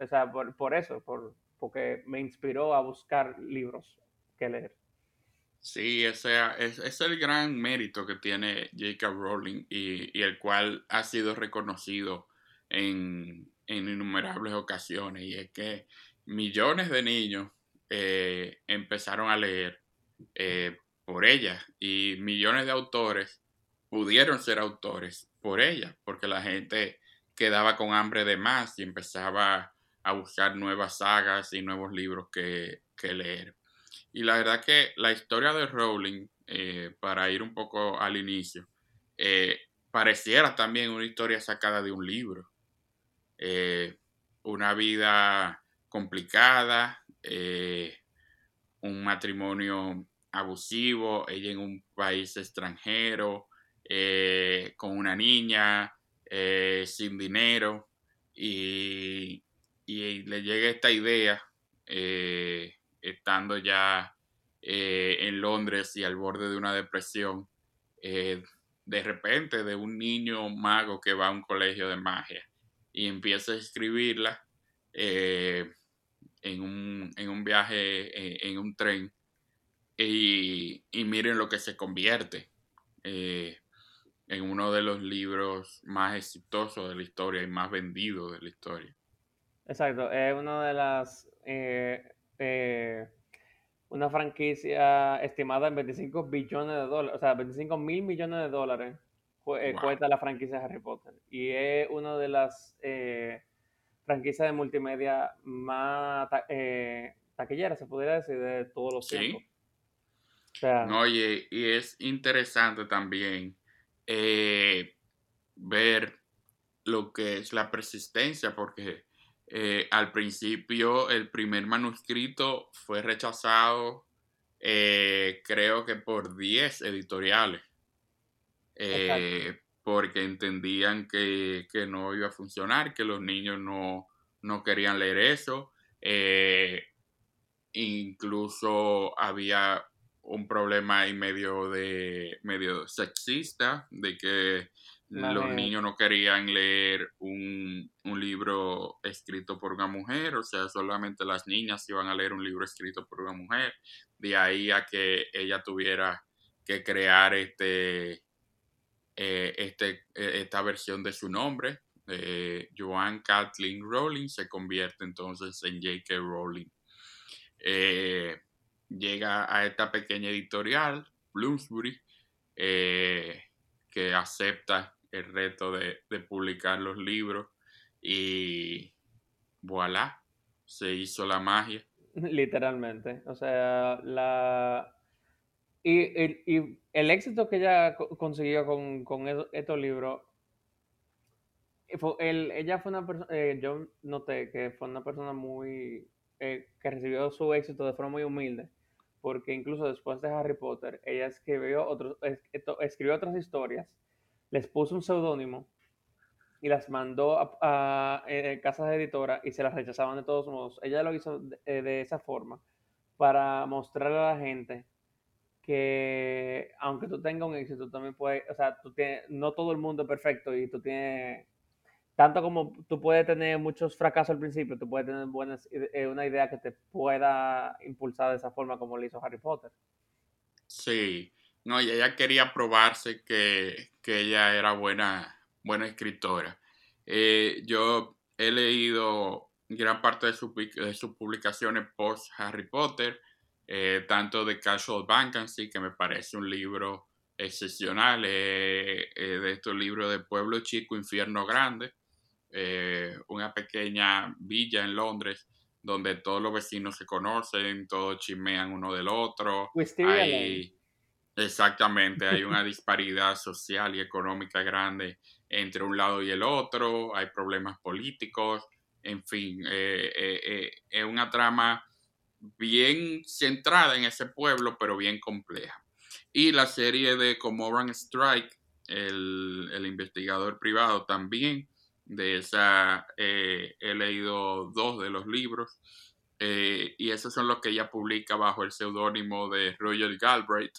O sea, por, eso, por, porque me inspiró a buscar libros que leer. Sí, ese es, el gran mérito que tiene J.K. Rowling y, el cual ha sido reconocido en, innumerables ocasiones. Y es que millones de niños eh, empezaron a leer eh, por ella y millones de autores pudieron ser autores por ella, porque la gente quedaba con hambre de más y empezaba a buscar nuevas sagas y nuevos libros que, leer. Y la verdad que la historia de Rowling, eh, para ir un poco al inicio, eh, pareciera también una historia sacada de un libro. Eh, una vida complicada, un matrimonio abusivo, ella en un país extranjero, eh, con una niña, eh, sin dinero, y, le llega esta idea, eh, estando ya en Londres y al borde de una depresión, de repente de un niño mago que va a un colegio de magia y empieza a escribirla en un, en, un, viaje en un tren y, miren lo que se convierte eh, en uno de los libros más exitosos de la historia y más vendidos de la historia. Exacto, es una de las... Eh, eh, una franquicia estimada en 25 billones de dólares, o sea, 25 mil millones de dólares cuesta la franquicia Harry Potter. Y es una de las franquicias de multimedia más taquilleras, se podría decir, de todos los tiempos. Oye, y es interesante también eh, ver lo que es la persistencia, porque eh, al principio el primer manuscrito fue rechazado, eh, creo que por 10 editoriales, porque entendían que, no iba a funcionar, que los niños no, no querían leer eso. incluso había un problema ahí medio de medio sexista de que los niños no querían leer un, libro escrito por una mujer, o sea, solamente las niñas iban a leer un libro escrito por una mujer. De ahí a que ella tuviera que crear este, eh, este, e, esta versión de su nombre. Eh, Joan Kathleen Rowling se convierte entonces en J.K. Rowling. Eh, llega a esta pequeña editorial, Bloomsbury, eh, que acepta el reto de, publicar los libros y voilà, se hizo la magia. Literalmente, o sea, la... Y, el éxito que ella consiguió con, estos libros, ella fue una persona, eh, yo noté que fue una persona muy, eh, que recibió su éxito de forma muy humilde porque incluso después de Harry Potter, ella escribió, escribió otras historias, les puso un seudónimo y las mandó a, a, eh, casas editoras y se las rechazaban de todos modos. Ella lo hizo de, eh, de esa forma para mostrarle a la gente que aunque tú tengas un éxito, también puedes, o sea, tú tienes, no todo el mundo es perfecto y tú tienes, tanto como tú puedes tener muchos fracasos al principio, tú puedes tener buenas, eh, una idea que te pueda impulsar de esa forma como lo hizo Harry Potter. Sí, no, y ella quería probarse que, que ella era buena, buena escritora. Eh, yo he leído gran parte de, su, de sus publicaciones post Harry Potter, eh, tanto de Casual Vacancy, que me parece un libro excepcional, eh, de estos libros de Pueblo Chico, Infierno Grande, eh, una pequeña villa en Londres donde todos los vecinos se conocen, todos chismean uno del otro. Hay, exactamente, hay una disparidad social y económica grande entre un lado y el otro, hay problemas políticos, en fin, eh, eh, eh, es una trama bien centrada en ese pueblo, pero bien compleja. Y la serie de Comoran Strike, el, el investigador privado también, de esa eh, he leído dos de los libros, eh, y esos son los que ella publica bajo el seudónimo de Roger Galbraith.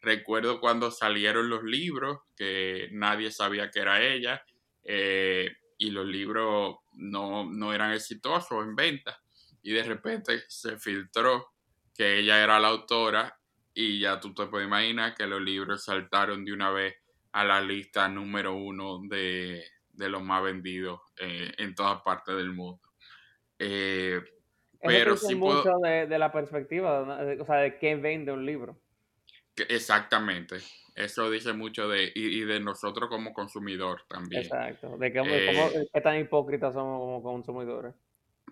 Recuerdo cuando salieron los libros, que nadie sabía que era ella, eh, y los libros no, no eran exitosos en venta, y de repente se filtró que ella era la autora, y ya tú te puedes imaginar que los libros saltaron de una vez a la lista número uno de, de los más vendidos eh, en todas partes del mundo. Eh, pero sí mucho puedo... de, de, la perspectiva, o sea, de qué vende un libro. Exactamente. Eso dice mucho de, y, y de nosotros como consumidor también. Exacto. De que, eh, cómo, qué tan hipócritas somos como consumidores.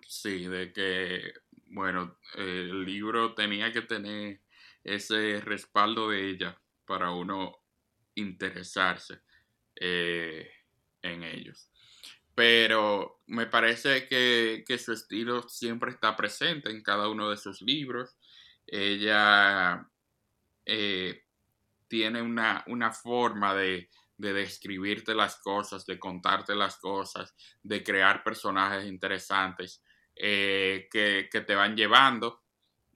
Sí, de que, bueno, el libro tenía que tener ese respaldo de ella para uno interesarse. Eh, en ellos. Pero me parece que, que, su estilo siempre está presente en cada uno de sus libros. Ella eh, tiene una, una forma de, de, describirte las cosas, de contarte las cosas, de crear personajes interesantes eh, que, que, te van llevando.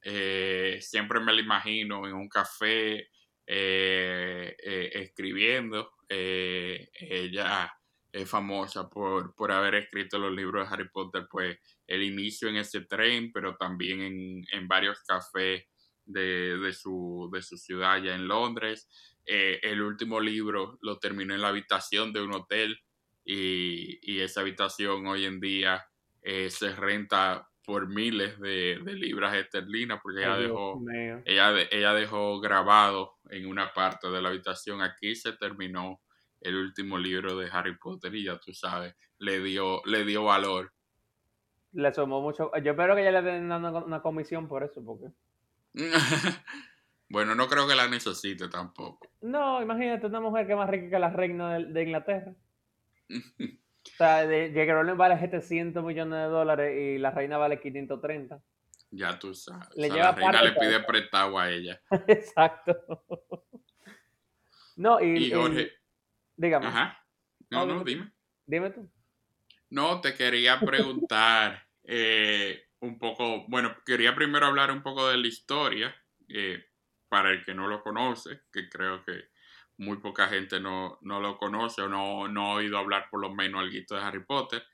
Eh, siempre me lo imagino en un café escribiendo. ella es famosa por, por, haber escrito los libros de Harry Potter, pues el inicio en ese tren, pero también en, en varios cafés de, de, su, de, su, ciudad allá en Londres. Eh, el último libro lo terminó en la habitación de un hotel y, y esa habitación hoy en día eh, se renta por miles de, de libras esterlinas porque ella dejó, ella, ella dejó grabado en una parte de la habitación. Aquí se terminó el último libro de Harry Potter y ya tú sabes, le dio, le dio valor. Le sumó mucho. Yo espero que ya le den una, una comisión por eso, porque. bueno, no creo que la necesite tampoco. No, imagínate una mujer que es más rica que la reina de, de Inglaterra. o sea, J.K. Rowling vale 700 millones de dólares y la reina vale 530. Ya tú sabes. Le o sea, la reina le pide prestado a ella. Exacto. no, y, y Jorge. Dígame. Ajá. No, no, dime. Dime tú. No, te quería preguntar eh, un poco, bueno, quería primero hablar un poco de la historia, eh, para el que no lo conoce, que creo que muy poca gente no, no lo conoce o no, no, ha oído hablar por lo menos algo de Harry Potter.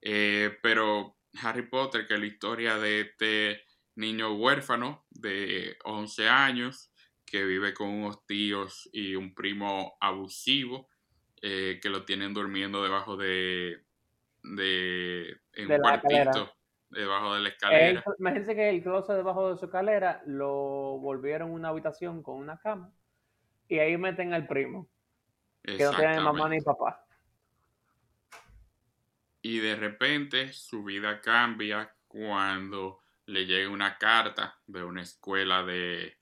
Eh, pero Harry Potter, que es la historia de este niño huérfano de 11 años que vive con unos tíos y un primo abusivo eh, que lo tienen durmiendo debajo de, de en de un cuartito, debajo de la escalera. Imagínense que el closet debajo de su escalera lo volvieron una habitación con una cama y ahí meten al primo, que no tiene mamá ni papá. Y de repente su vida cambia cuando le llega una carta de una escuela de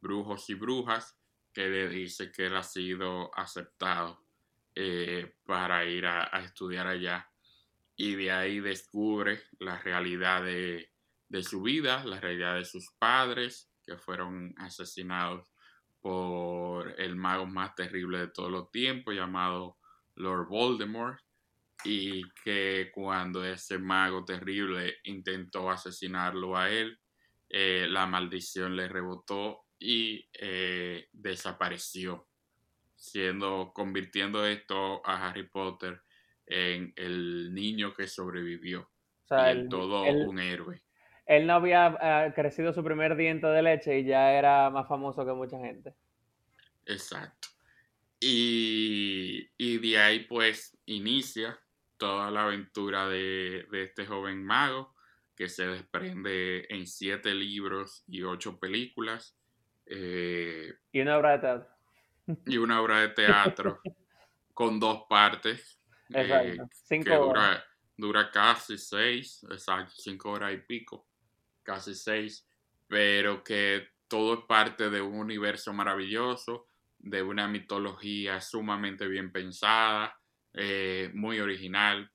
brujos y brujas que le dice que él ha sido aceptado eh, para ir a, estudiar allá. Y de ahí descubre la realidad de, de, su vida, la realidad de sus padres, que fueron asesinados por el mago más terrible de todos los tiempos, llamado Lord Voldemort. y que cuando ese mago terrible intentó asesinarlo a él, eh, la maldición le rebotó y eh, desapareció, siendo convirtiendo esto a Harry Potter en el niño que sobrevivió y en todo un héroe. Él no había eh, crecido su primer diente de leche y ya era más famoso que mucha gente. Exacto. Y, y de ahí pues inicia toda la aventura de, este joven mago que se desprende en siete libros y ocho películas. Eh, y una obra de teatro. Y una obra de teatro con dos partes. Eh, exacto. cinco que dura, dura, casi seis, exacto, cinco horas y pico, casi seis, pero que todo es parte de un universo maravilloso, de una mitología sumamente bien pensada, eh, muy original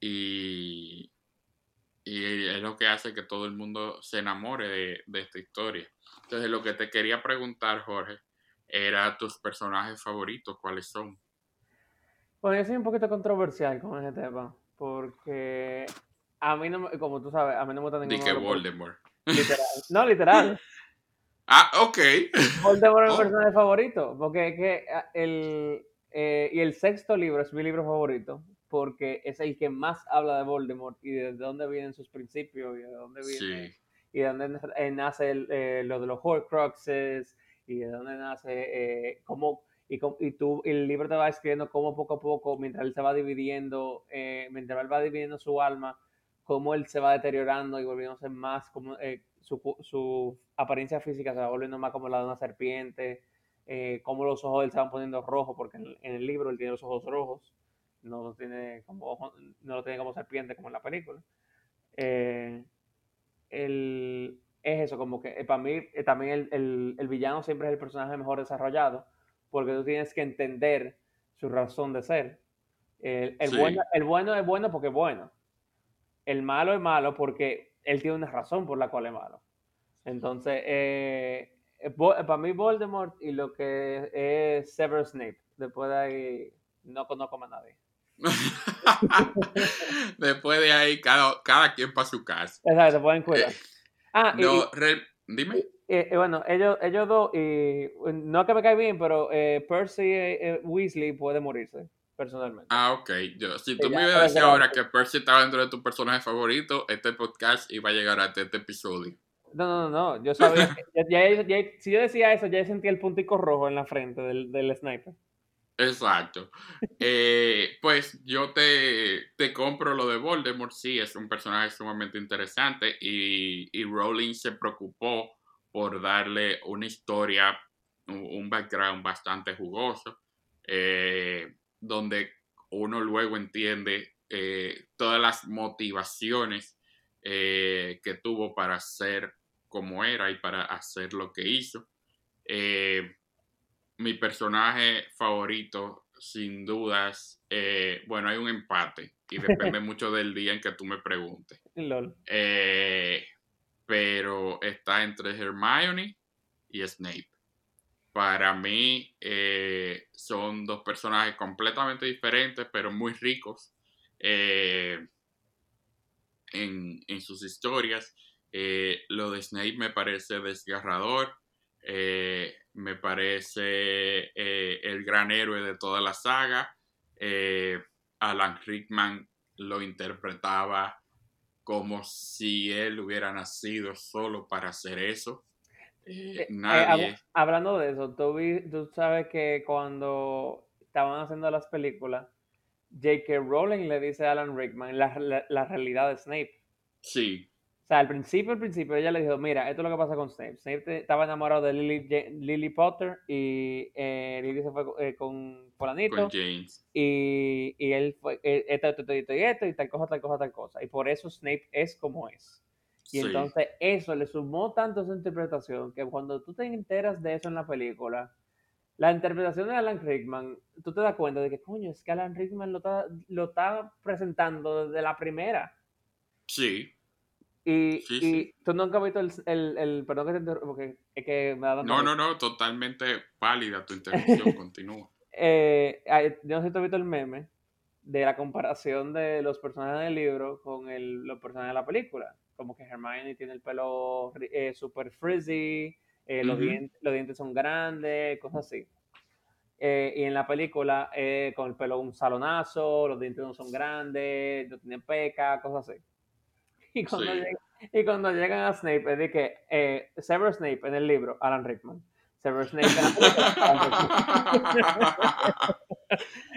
y, y, es lo que hace que todo el mundo se enamore de, esta historia. Entonces lo que te quería preguntar, Jorge, era tus personajes favoritos, ¿cuáles son? Bueno, yo soy un poquito controversial con ese tema, porque a mí no, como tú sabes, a mí no me gusta ningún... que Voldemort. Literal. No, literal. ah, ok. Voldemort es mi oh. personaje favorito, porque es que ah, el, eh, y el sexto libro es mi libro favorito porque es el que más habla de Voldemort y de dónde vienen sus principios y de dónde viene y de dónde nace eh, lo de los Horcruxes y de dónde nace cómo y, y tú el libro te va escribiendo cómo poco a poco mientras él se va dividiendo mientras él va dividiendo su alma cómo él se va deteriorando y volviéndose más como su, su apariencia física se va volviendo más como la de una serpiente eh, cómo los ojos de él se van poniendo rojos, porque en, el libro él tiene los ojos rojos, no, tiene como no lo tiene como serpiente como en la película. Eh, es eso, como que eh, para mí eh, también el, el, villano siempre es el personaje mejor desarrollado, porque tú tienes que entender su razón de ser. El, el, bueno, el bueno es bueno porque es bueno. El malo es malo porque él tiene una razón por la cual es malo. Entonces, eh, eh, para mí Voldemort y lo que es Severus Snape. Después de ahí no conozco a nadie. Después de ahí cada, cada quien para su casa. Exacto, pueden cuidar. Eh, ah, no, dime. bueno, ellos, ellos dos, y, no que me cae bien, pero Percy Weasley puede morirse, personalmente. Ah, ok. Yo, si tú me ibas a decir ahora que Percy estaba dentro de tu personaje favorito, este podcast iba a llegar a este episodio. No, no, no, yo sabía, si yo decía eso, ya sentía el puntico rojo en la frente del, del sniper. Exacto. Eh, pues yo te, te, compro lo de Voldemort, sí, es un personaje sumamente interesante y, y Rowling se preocupó por darle una historia, un, background bastante jugoso, eh, donde uno luego entiende eh, todas las motivaciones que tuvo para ser como era y para hacer lo que hizo. Mi personaje favorito, sin dudas, eh, bueno, hay un empate y depende mucho del día en que tú me preguntes. Eh, pero está entre Hermione y Snape. Para mí son dos personajes completamente diferentes, pero muy ricos en, en sus historias. Eh, lo de Snape me parece desgarrador. Eh, me parece eh, el gran héroe de toda la saga. Alan Rickman lo interpretaba como si él hubiera nacido solo para hacer eso. nadie... hablando de eso, ¿tú, tú, sabes que cuando estaban haciendo las películas, J.K. Rowling le dice a Alan Rickman la, la realidad de Snape. Sí. O sea, al principio, al principio, ella le dijo, mira, esto es lo que pasa con Snape. Snape estaba enamorado de Lily, Lily Potter y eh, Lily se fue eh, con Polanito. Con James. Y, y él fue, eh, esto, esto, esto, y esto, y tal cosa, tal cosa, tal cosa. Y por eso Snape es como es. Y entonces eso le sumó tanto a su interpretación que cuando tú te enteras de eso en la película, la interpretación de Alan Rickman, tú te das cuenta de que, coño, es que Alan Rickman lo está, lo está presentando desde la primera. Sí. Y, y tú nunca has visto el, el, el, Perdón que te interrumpa, porque es que me ha dado... No, no, no, totalmente válida tu intervención, continúa. Eh, yo no sé si tú has visto el meme de la comparación de los personajes del libro con el, los personajes de la película. Como que Hermione tiene el pelo eh, super frizzy, eh, los, dientes, los, dientes, son grandes, cosas así. Eh, y en la película, eh, con el pelo un salonazo, los dientes no son grandes, no tienen peca, cosas así. Y cuando, y cuando llegan a Snape, es de que eh, Severus Snape en el libro, Alan Rickman. Severus Snape en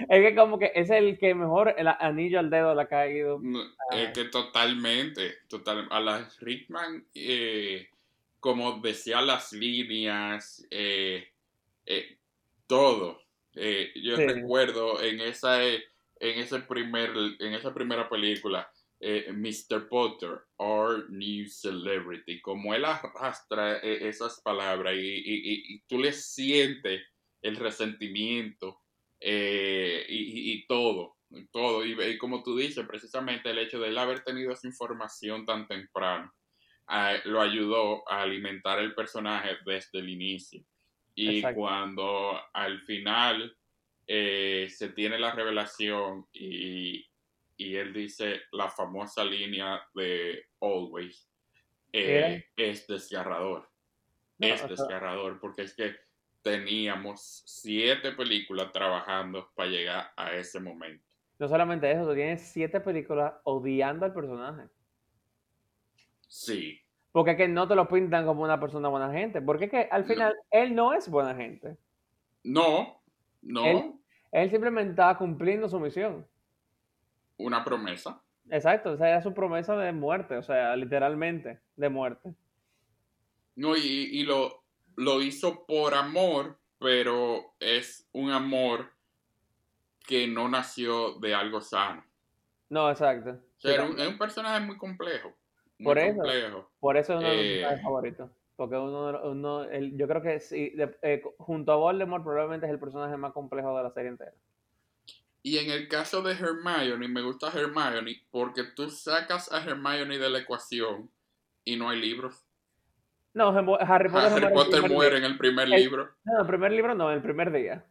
es que como que es el que mejor el anillo al dedo le ha caído. es que totalmente, total, Alan Rickman, eh, como decía las líneas, eh, eh, todo. yo recuerdo en esa, en ese primer, en esa primera película, eh, Mr. Potter, our new celebrity, como él arrastra eh, esas palabras y, tú le sientes el resentimiento eh, y, todo, todo. Y, como tú dices, precisamente el hecho de él haber tenido esa información tan temprano ah, lo ayudó a alimentar el personaje desde el inicio. Y cuando al final se tiene la revelación y, y él dice la famosa línea de Always. Eh, es desgarrador. es desgarrador porque es que teníamos siete películas trabajando para llegar a ese momento. No solamente eso, tú tienes siete películas odiando al personaje. Sí. Porque es que no te lo pintan como una persona buena gente. Porque es que al final él no es buena gente. No, no. Él, él simplemente estaba cumpliendo su misión una promesa. Exacto, esa era su promesa de muerte, o sea, literalmente, de muerte. No, y, lo, lo hizo por amor, pero es un amor que no nació de algo sano. No, exacto. es un personaje muy complejo. por eso, por eso es uno de mis eh, favoritos. Porque uno, uno yo creo que sí, eh, junto a Voldemort probablemente es el personaje más complejo de la serie entera. Y en el caso de Hermione, me gusta Hermione porque tú sacas a Hermione de la ecuación y no hay libros. No, Harry Potter, Harry Potter muere en el primer libro. No, el primer libro no, el primer día.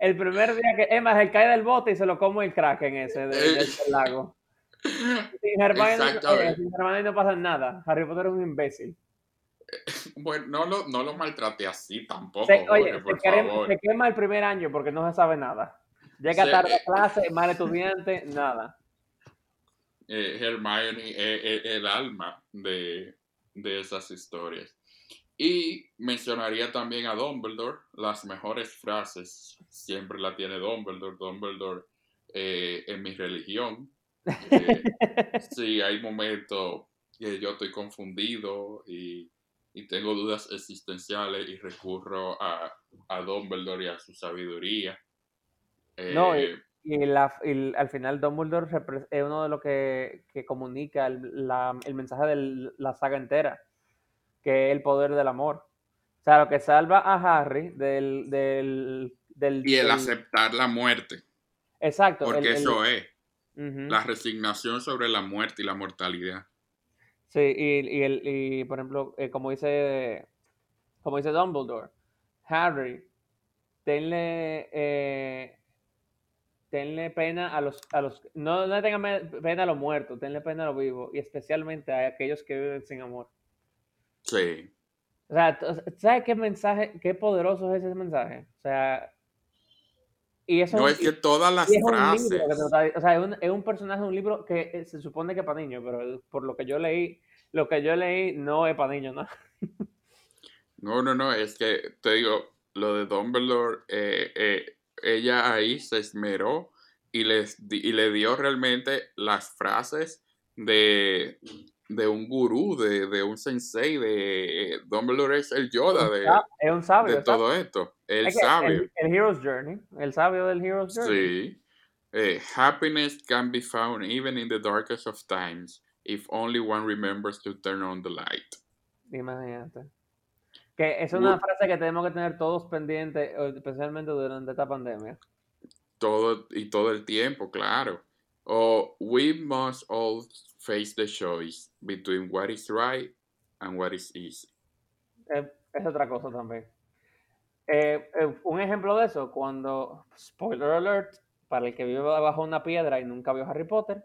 el primer día que, Emma, él cae del bote y se lo come el kraken ese del de, lago. Sin Hermione, no, sin Hermione no pasa nada. Harry Potter es un imbécil. Bueno, no lo, no lo maltrate así tampoco. Se, oye, se, quema el primer año porque no se sabe nada. Llega tarde a clase, mal estudiante, nada. Eh, Hermione es el alma de, de esas historias. Y mencionaría también a Dumbledore. Las mejores frases siempre la tiene Dumbledore. Dumbledore eh, en mi religión. Eh, sí, hay momentos que yo estoy confundido y y tengo dudas existenciales y recurro a, a Dumbledore y a su sabiduría. no, y, eh, al final Dumbledore es uno de los que, comunica el, mensaje de la saga entera, que es el poder del amor. O sea, lo que salva a Harry del... del, y el aceptar la muerte. Exacto. Porque eso es. La resignación sobre la muerte y la mortalidad. Sí, y, y, el, y por ejemplo, eh, como dice como dice Dumbledore, Harry, tenle, eh, tenle pena a los, a los no, no tengan pena a los muertos, tenle pena a los vivos, y especialmente a aquellos que viven sin amor. Sí. O sea, ¿sabes qué mensaje, qué poderoso es ese mensaje? O sea, y eso no es que todas las frases. o sea, es un, es un, personaje de un libro que eh, se supone que es para niños, pero por lo que yo leí, lo que yo leí no es para niños, ¿no? no, no, no, es que te digo, lo de Dumbledore, eh, eh, ella ahí se esmeró y, les, y le dio realmente las frases de, de un gurú, de, de, un sensei, de Dumbledore es el Yoda de, es un sabio, de todo esto. El sabio. El, Hero's Journey, el sabio del Hero's Journey. Sí. Eh, happiness can be found even in the darkest of times if only one remembers to turn on the light. Imagínate. Que es una frase que tenemos que tener todos pendientes, especialmente durante esta pandemia. Todo y todo el tiempo, claro. O we must all face the choice between what is right and what is easy. Es, otra cosa también. Eh, eh, un ejemplo de eso, cuando, spoiler alert, para el que vive bajo una piedra y nunca vio Harry Potter,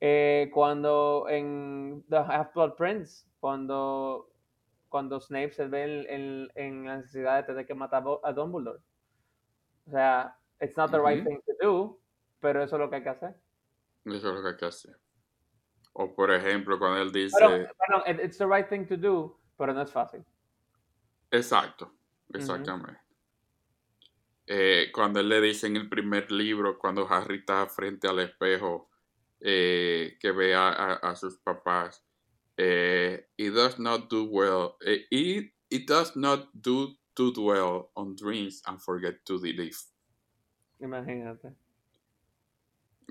eh, cuando en The Half-Blood Prince, cuando, cuando Snape se ve en, en, la necesidad de tener que matar a Dumbledore. O sea, it's not the right thing to do, pero eso es lo que hay que hacer. Eso es lo que hay que hacer. O por ejemplo, cuando él dice... Pero, it's the right thing to do, pero no es fácil. Exacto, exactamente. Eh, cuando él le dice en el primer libro, cuando Harry está frente al espejo, eh, que ve a, sus papás, eh, it does not do well, eh, it, it does not do too well on dreams and forget to believe. Imagínate.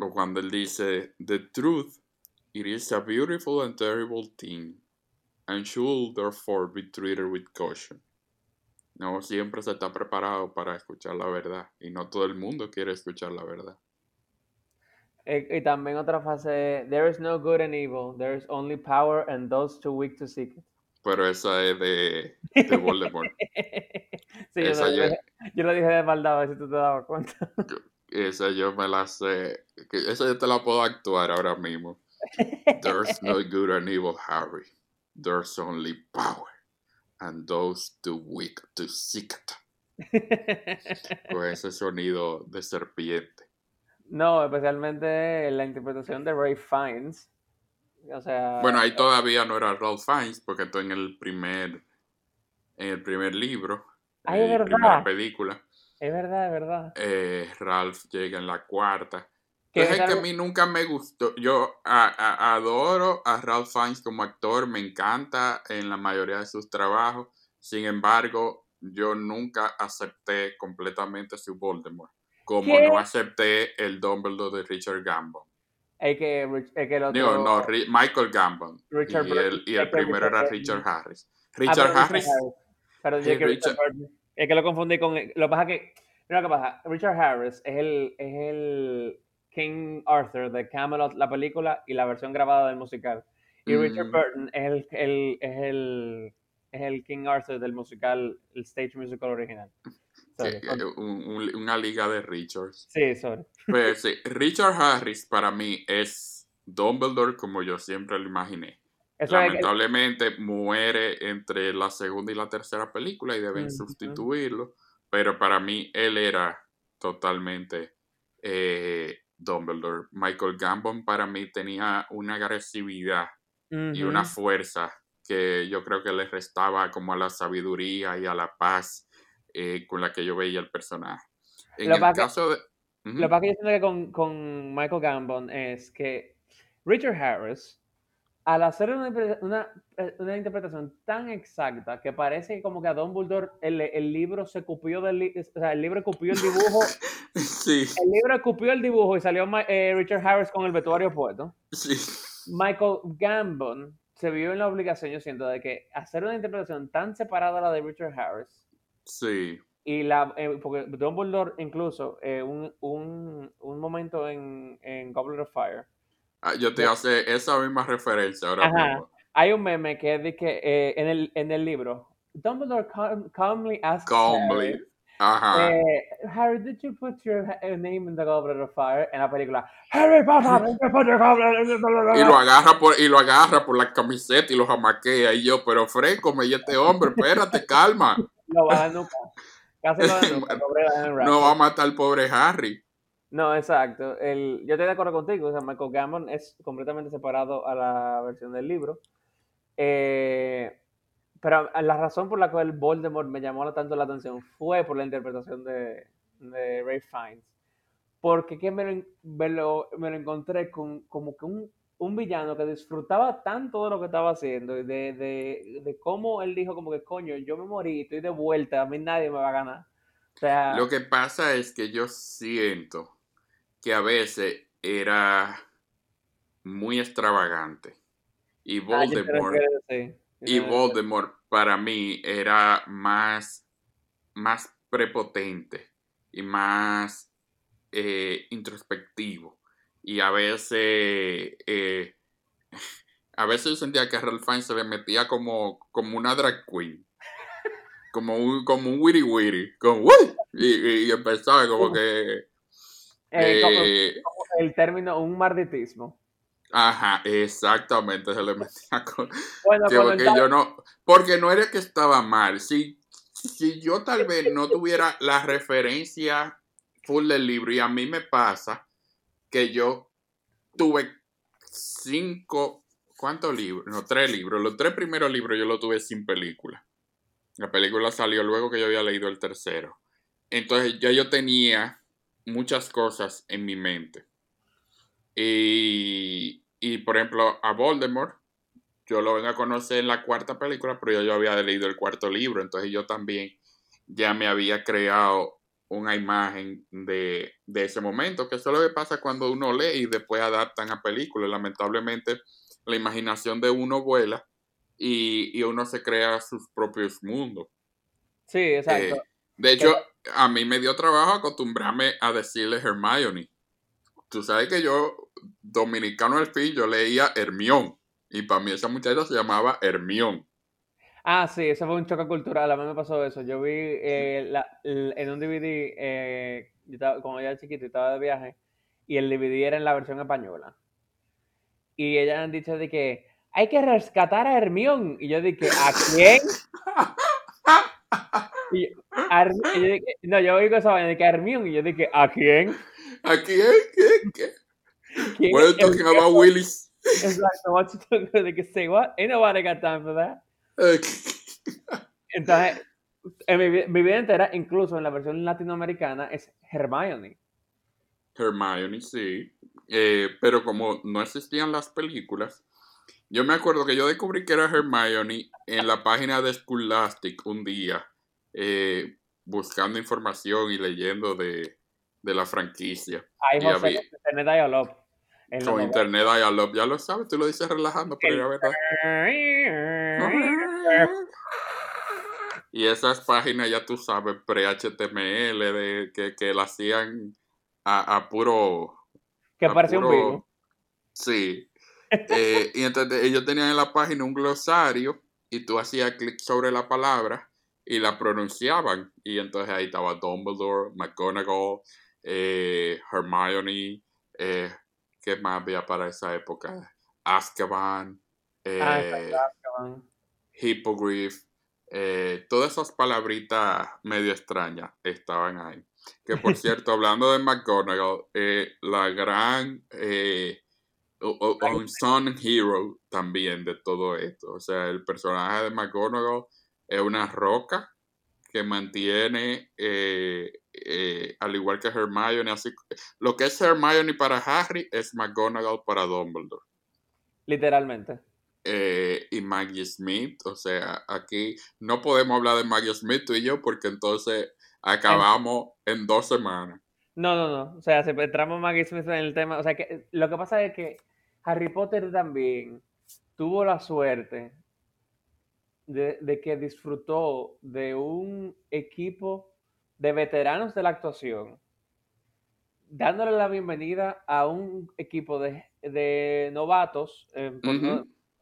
O cuando él dice, the truth, it is a beautiful and terrible thing, and should therefore be treated with caution. No siempre se está preparado para escuchar la verdad, y no todo el mundo quiere escuchar la verdad. Y, también otra frase, there is no good and evil, there is only power and those too weak to seek it. Pero esa es de, de Voldemort. sí, esa yo, yo, lo dije de maldad, a ver si tú te dabas cuenta. Esa yo me la sé. Esa yo te la puedo actuar ahora mismo. There's no good and evil, Harry. There's only power. And those too weak to seek it. Con ese sonido de serpiente. No, especialmente la interpretación de Ray Fiennes. O sea, bueno, ahí todavía no era Ralph Fiennes, porque estoy en el primer, en el primer libro, en la primera película. Es verdad, es verdad. Eh, Ralph llega en la cuarta. Es que a mí nunca me gustó. Yo adoro a Ralph Fiennes como actor, me encanta en la mayoría de sus trabajos. Sin embargo, yo nunca acepté completamente su Voldemort como no acepté el Dumbledore de Richard Gambon. Es que, que el otro... no, Michael Gambon. Richard y el, y el primero era Richard Harris. Richard ah, Harris. Pero es que Richard... es que lo confundí con. Lo que pasa que. Mira lo que pasa. Richard Harris es el, es el King Arthur de Camelot, la película, y la versión grabada del musical. Y Richard mm. Burton es el, el, es el, es el King Arthur del musical, el stage musical original. Eh, una liga de Richards. Sí, sorry. Pues, Richard Harris para mí es Dumbledore como yo siempre lo imaginé. Lamentablemente muere entre la segunda y la tercera película y deben sustituirlo, pero para mí él era totalmente eh, Dumbledore. Michael Gambon para mí tenía una agresividad y una fuerza que yo creo que le restaba como a la sabiduría y a la paz eh, con la que yo veía el personaje. En el caso de... Lo que yo siento con, con, Michael Gambon es que Richard Harris, al hacer una, una, eh, una, interpretación tan exacta que parece como que a Don Bulldor el, el libro se copió del o sea, el libro copió el dibujo. sí. El libro copió el dibujo y salió eh, Richard Harris con el vestuario puesto. Sí. Michael Gambon se vio en la obligación, yo siento, de que hacer una interpretación tan separada a la de Richard Harris Sí. Y la, eh, porque Dumbledore incluso, eh, un, un, un, momento en, en Goblet of Fire. Ah, yo te hace esa misma referencia ahora mismo. Hay un meme que dice que eh, en, el, en el libro, Dumbledore calmly asks calmly. Ajá. Eh, Harry, did you put your name in the Goblet of Fire? En la película, Harry Potter, did you put your goblet Y lo agarra por, y lo agarra por la camiseta y lo jamaquea. Y yo, pero Fresco, me este hombre, espérate, calma. No va a nunca. Casi no va a matar al pobre Harry. No, exacto. Yo estoy de acuerdo contigo. O sea, Michael Gambon es completamente separado a la versión del libro. Eh, pero la razón por la cual Voldemort me llamó tanto la atención fue por la interpretación de, de Ray Fiennes. Porque que me lo, me lo encontré con como que un un villano que disfrutaba tanto de lo que estaba haciendo y de, de, de, cómo él dijo como que coño, yo me morí, estoy de vuelta, a mí nadie me va a ganar. O sea, lo que pasa es que yo siento que a veces era muy extravagante. Y ah, Voldemort, y Voldemort para mí era más, más prepotente y más eh, introspectivo. Y a veces eh, a veces yo sentía que Ralph Fiennes se le metía como, como una drag queen. Como un, como un witty witty como, y, y, empezaba como que Eh, eh, como, el término un marditismo. Ajá, exactamente, se le metía con... Bueno, porque yo no, porque no era que estaba mal, si, si yo tal vez no tuviera la referencia full del libro y a mí me pasa que yo tuve cinco, ¿cuántos libros? No, tres libros, los tres primeros libros yo los tuve sin película. La película salió luego que yo había leído el tercero. Entonces ya yo tenía muchas cosas en mi mente. Y, y por ejemplo, a Voldemort, yo lo vengo a conocer en la cuarta película, pero yo, yo había leído el cuarto libro, entonces yo también ya me había creado una imagen de, de, ese momento, que eso es lo que pasa cuando uno lee y después adaptan a películas. Lamentablemente, la imaginación de uno vuela y, y uno se crea sus propios mundos. Sí, exacto. Eh, de hecho, a mí me dio trabajo acostumbrarme a decirle Hermione. Tú sabes que yo, dominicano al fin, yo leía Hermión. Y para mí esa muchacha se llamaba Hermión. Ah, sí, eso fue un choque cultural. A mí me pasó eso. Yo vi eh, la, en un DVD, eh, yo estaba, como yo era chiquito estaba de viaje, y el DVD era en la versión española. Y ellas han dicho de que hay que rescatar a Hermión. Y yo dije, ¿a quién? Y, no, yo oigo esa vaina de que Hermione, y yo dije, ¿a quién? ¿A quién? ¿Qué? ¿Qué? ¿Quién What are you talking about, Willis? Exacto, what you talking de que say what? Ain't nobody got time for that. Entonces, en mi, mi, vida entera, incluso en la versión latinoamericana, es Hermione. Hermione, sí. Eh, pero como no existían las películas, yo me acuerdo que yo descubrí que era Hermione en la página de Scholastic un día eh, buscando información y leyendo de, de la franquicia. Ay, José, Internet Dialog. Con Internet Dialog, ya lo sabes, tú lo dices relajando, pero ya verdad. Y esas páginas, ya tú sabes, pre-HTML, de, que, que la hacían a, a puro... Que parecía un video. Sí. Eh, y entonces ellos tenían en la página un glosario y tú hacías clic sobre la palabra y la pronunciaban. Y entonces ahí estaba Dumbledore, McGonagall, eh, Hermione, eh, ¿qué más había para esa época? Azkaban, ah, eh, Hippogriff, eh, todas esas palabritas medio extrañas estaban ahí. Que por cierto, hablando de McGonagall, la gran un son hero también de todo esto. O sea, el personaje de McGonagall es una roca que mantiene, eh, eh, al igual que Hermione, así, lo que es Hermione para Harry es McGonagall para Dumbledore. Literalmente. Eh, y Maggie Smith, o sea, aquí no podemos hablar de Maggie Smith tú y yo porque entonces acabamos en dos semanas. No, no, no, o sea, si entramos Maggie Smith en el tema, o sea, que lo que pasa es que Harry Potter también tuvo la suerte de, que disfrutó de un equipo de veteranos de la actuación, dándole la bienvenida a un equipo de, novatos, eh,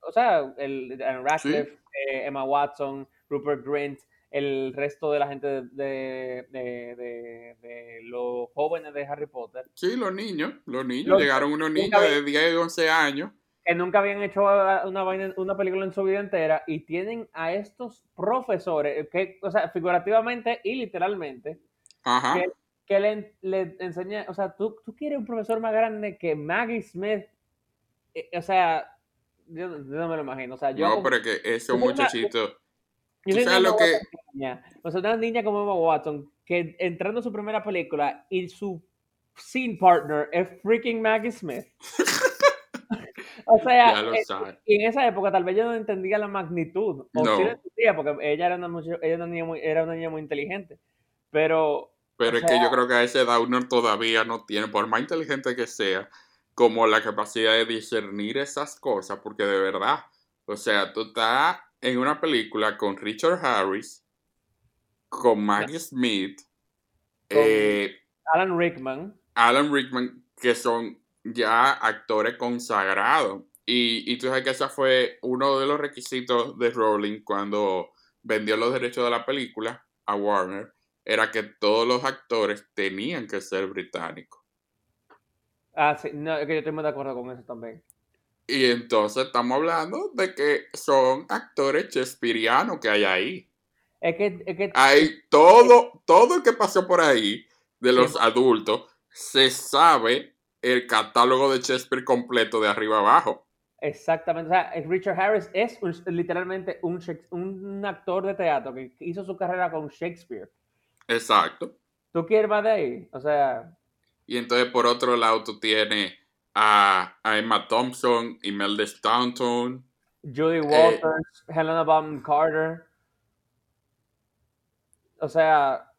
o sea, el, Radcliffe, eh, Emma Watson, Rupert Grint, el resto de la gente de, de, los jóvenes de Harry Potter. Sí, los niños, los niños, llegaron unos niños de 10 y 11 años que nunca habían hecho una, una película en su vida entera y tienen a estos profesores, que, o sea, figurativamente y literalmente, que, le, le enseñan, o sea, ¿tú, tú quieres un profesor más grande que Maggie Smith, eh, o sea, yo, no me lo imagino, o sea, yo... No, pero que ese muchachito... ¿Tú sabes lo que... O sea, una niña como Emma Watson, que entrando a su primera película y su scene partner es freaking Maggie Smith. O sea, eh, en esa época tal vez yo no entendía la magnitud. O sí lo entendía, porque ella era una, ella una niña muy, era una niña muy inteligente. Pero. Pero es que yo creo que a esa edad uno todavía no tiene, por más inteligente que sea, como la capacidad de discernir esas cosas, porque de verdad, o sea, tú estás en una película con Richard Harris, con Maggie Smith, eh, Alan Rickman. Alan Rickman, que son ya actores consagrados. Y, y tú sabes que ese fue uno de los requisitos de Rowling cuando vendió los derechos de la película a Warner, era que todos los actores tenían que ser británicos. Ah, sí, no, es que yo estoy muy de acuerdo con eso también. Y entonces estamos hablando de que son actores shakespearianos que hay ahí. Es que, es que Hay todo, todo el que pasó por ahí de los adultos, se sabe el catálogo de Shakespeare completo de arriba abajo. Exactamente. O sea, Richard Harris es un- literalmente un, un actor de teatro que hizo su carrera con Shakespeare. Exacto. ¿Tú quieres más de ahí? O sea, Y entonces por otro lado tú tienes a, a Emma Thompson, Imelda Staunton, Julie Walters, Helena Bonham Carter. O sea,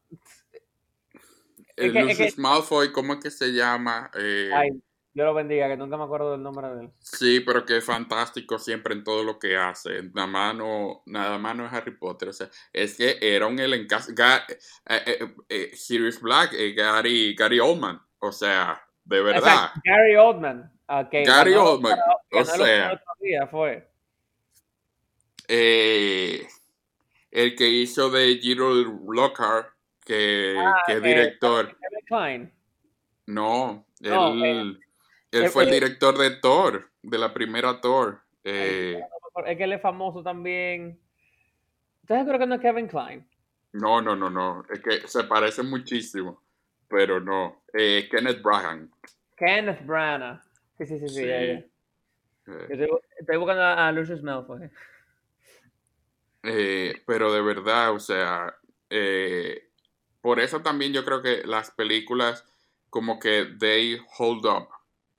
Es que- es Lucius Malfoy, ¿cómo es que se llama? Eh, ay, Dios lo bendiga, que nunca me acuerdo del nombre de él. Sí, pero que es fantástico siempre en todo lo que hace. Nada más no, nada más no es Harry Potter. O sea, es que era un elenco. Ga- eh, eh, eh, Sirius Black, eh, Gary, Gary Oldman. O sea, de verdad. Exacto, Gary Oldman. ah, que Gary Oldman. O sea, día, fue. eh, el que hizo de Giro Lockhart, que, Ah, que es director. Kevin Klein. No, él, No, él él fue el director de Thor, de la primera Thor. Eh, Es que él es famoso también. Entonces creo que no es Kevin Klein. No, no, no, no. Es que se parece muchísimo, pero no. Eh, Kenneth Branagh. Kenneth Branagh. Sí, sí, sí, sí. Sí. Eh, Estoy, estoy buscando a, a Lucius Malfoy. eh, pero de verdad, o sea, eh, por eso también yo creo que las películas como que they hold up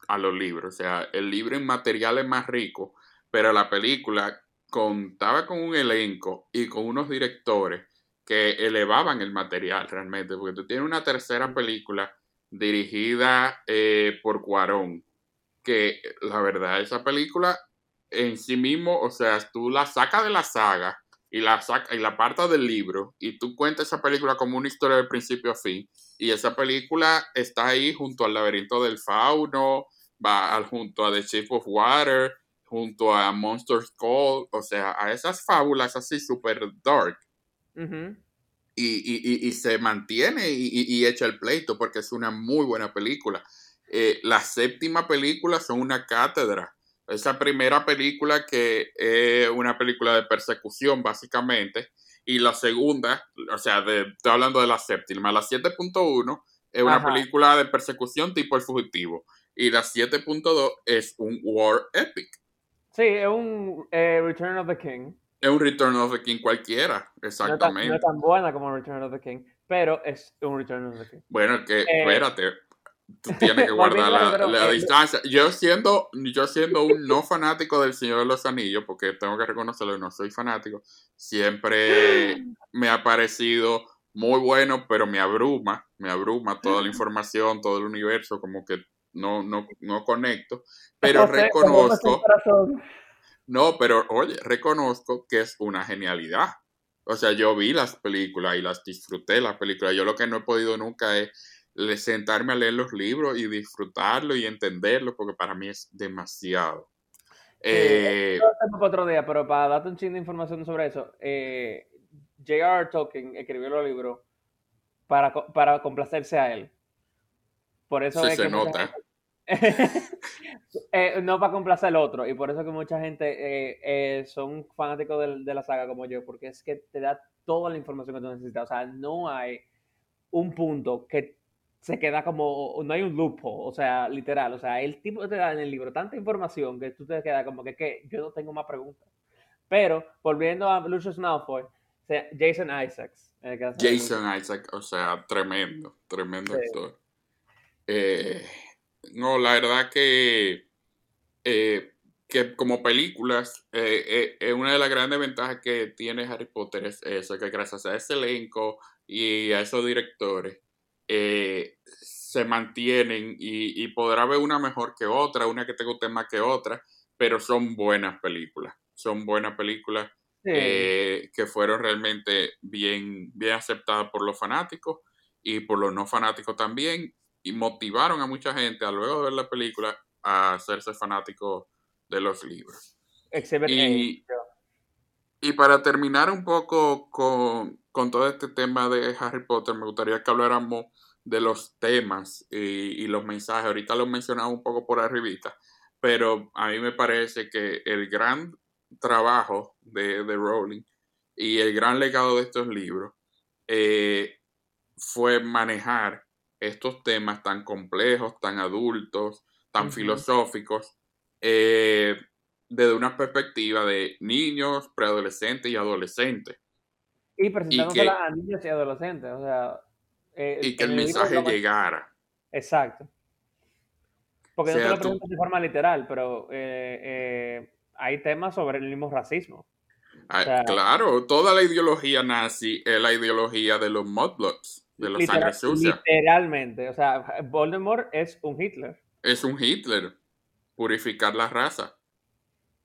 a los libros. O sea, el libro en material es más rico, pero la película contaba con un elenco y con unos directores que elevaban el material realmente, porque tú tienes una tercera película dirigida eh, por Cuarón, que la verdad esa película en sí mismo, o sea, tú la sacas de la saga y la saca, y la apartas del libro y tú cuentas esa película como una historia de principio a fin y esa película está ahí junto al laberinto del fauno, va al- junto a The Shape of Water, junto a Monsters Call, o sea, a esas fábulas así super dark y, y- y- y se mantiene y, y- y echa el pleito porque es una muy buena película. Eh, la séptima película son una cátedra. Esa primera película que es una película de persecución básicamente y la segunda, o sea, de, estoy hablando de la séptima, la 7.1 es una Ajá. película de persecución tipo El Fugitivo y la 7.2 es un war epic. Sí, es un eh, Return of the King. Es un Return of the King cualquiera, No es, tan, exactamente. no tan buena como Return of the King, pero es un Return of the King. Bueno, que Eh, espérate, tú tienes que guardar la, la distancia. Yo siendo, yo siendo un no fanático del Señor de los Anillos, porque tengo que reconocerlo, no soy fanático, siempre me ha parecido muy bueno, pero me abruma, me abruma toda la información, todo el universo, como que no, no, no conecto, pero José, reconozco, no, pero oye, reconozco que es una genialidad. O sea, yo vi las películas y las disfruté las películas. Yo lo que no he podido nunca es sentarme a leer los libros y disfrutarlo y entenderlo, porque para mí es demasiado. Eh, para otro día, pero para darte un chingo de información sobre eso, eh, J.R.R. Tolkien escribió los libros para, para complacerse a él. Por eso sí es se que nota. Eh, no para complacer al otro, y por eso que mucha gente eh, eh, son fanáticos de, la saga como yo, porque es que te da toda la información que tú necesitas. O sea, no hay un punto que se queda como, no hay un loophole, o sea, literal. O sea, el tipo te da en el libro tanta información que tú te quedas como que, que yo no tengo más preguntas. Pero, volviendo a Lucius Malfoy, o sea, Jason Isaacs. el Jason Isaac, o sea, tremendo, tremendo Sí. actor. Eh, no, la verdad que, eh, que como películas, eh, eh, una de las grandes ventajas que tiene Harry Potter es eso, que gracias a ese elenco y a esos directores, eh, se mantienen y, y podrá haber una mejor que otra, una que te guste más que otra, pero son buenas películas, son buenas películas Sí. eh, que fueron realmente bien, bien aceptadas por los fanáticos y por los no fanáticos también, y motivaron a mucha gente a luego de ver la película a hacerse fanáticos de los libros. Y, y para terminar un poco con, con todo este tema de Harry Potter, me gustaría que habláramos de los temas y, los mensajes. Ahorita lo he mencionado un poco por arribita, pero a mí me parece que el gran trabajo de, de Rowling y el gran legado de estos libros eh, fue manejar estos temas tan complejos, tan adultos, tan filosóficos, eh, desde una perspectiva de niños, preadolescentes y adolescentes. Y presentándoselas a niños y adolescentes, o sea... Eh, y que el, mensaje llegara. Exacto. Porque no te lo preguntas de forma literal, pero eh, hay temas sobre el mismo racismo. Ah, claro, toda la ideología nazi es la ideología de los mudbloods, de los sangre sucia. Literalmente, o sea, Voldemort es un Hitler. Es un Hitler. Purificar la raza.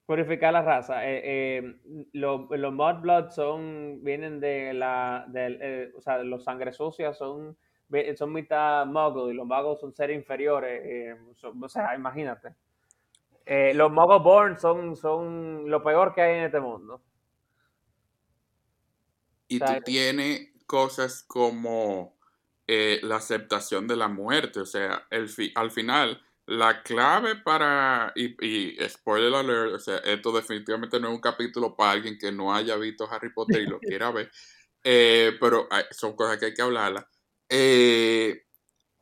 Purificar la raza. Eh, eh, los mudbloods son, vienen de la, de, eh, o sea, los sangre sucias son, son mitad muggle y los magos son seres inferiores. o sea, imagínate. los muggle born son, son lo peor que hay en este mundo. Y tú tienes cosas como la aceptación de la muerte, o sea, el al final, la clave para, y, y, spoiler alert, o sea, esto definitivamente no es un capítulo para alguien que no haya visto Harry Potter y lo quiera ver, eh, pero son cosas que hay que hablarlas. Eh,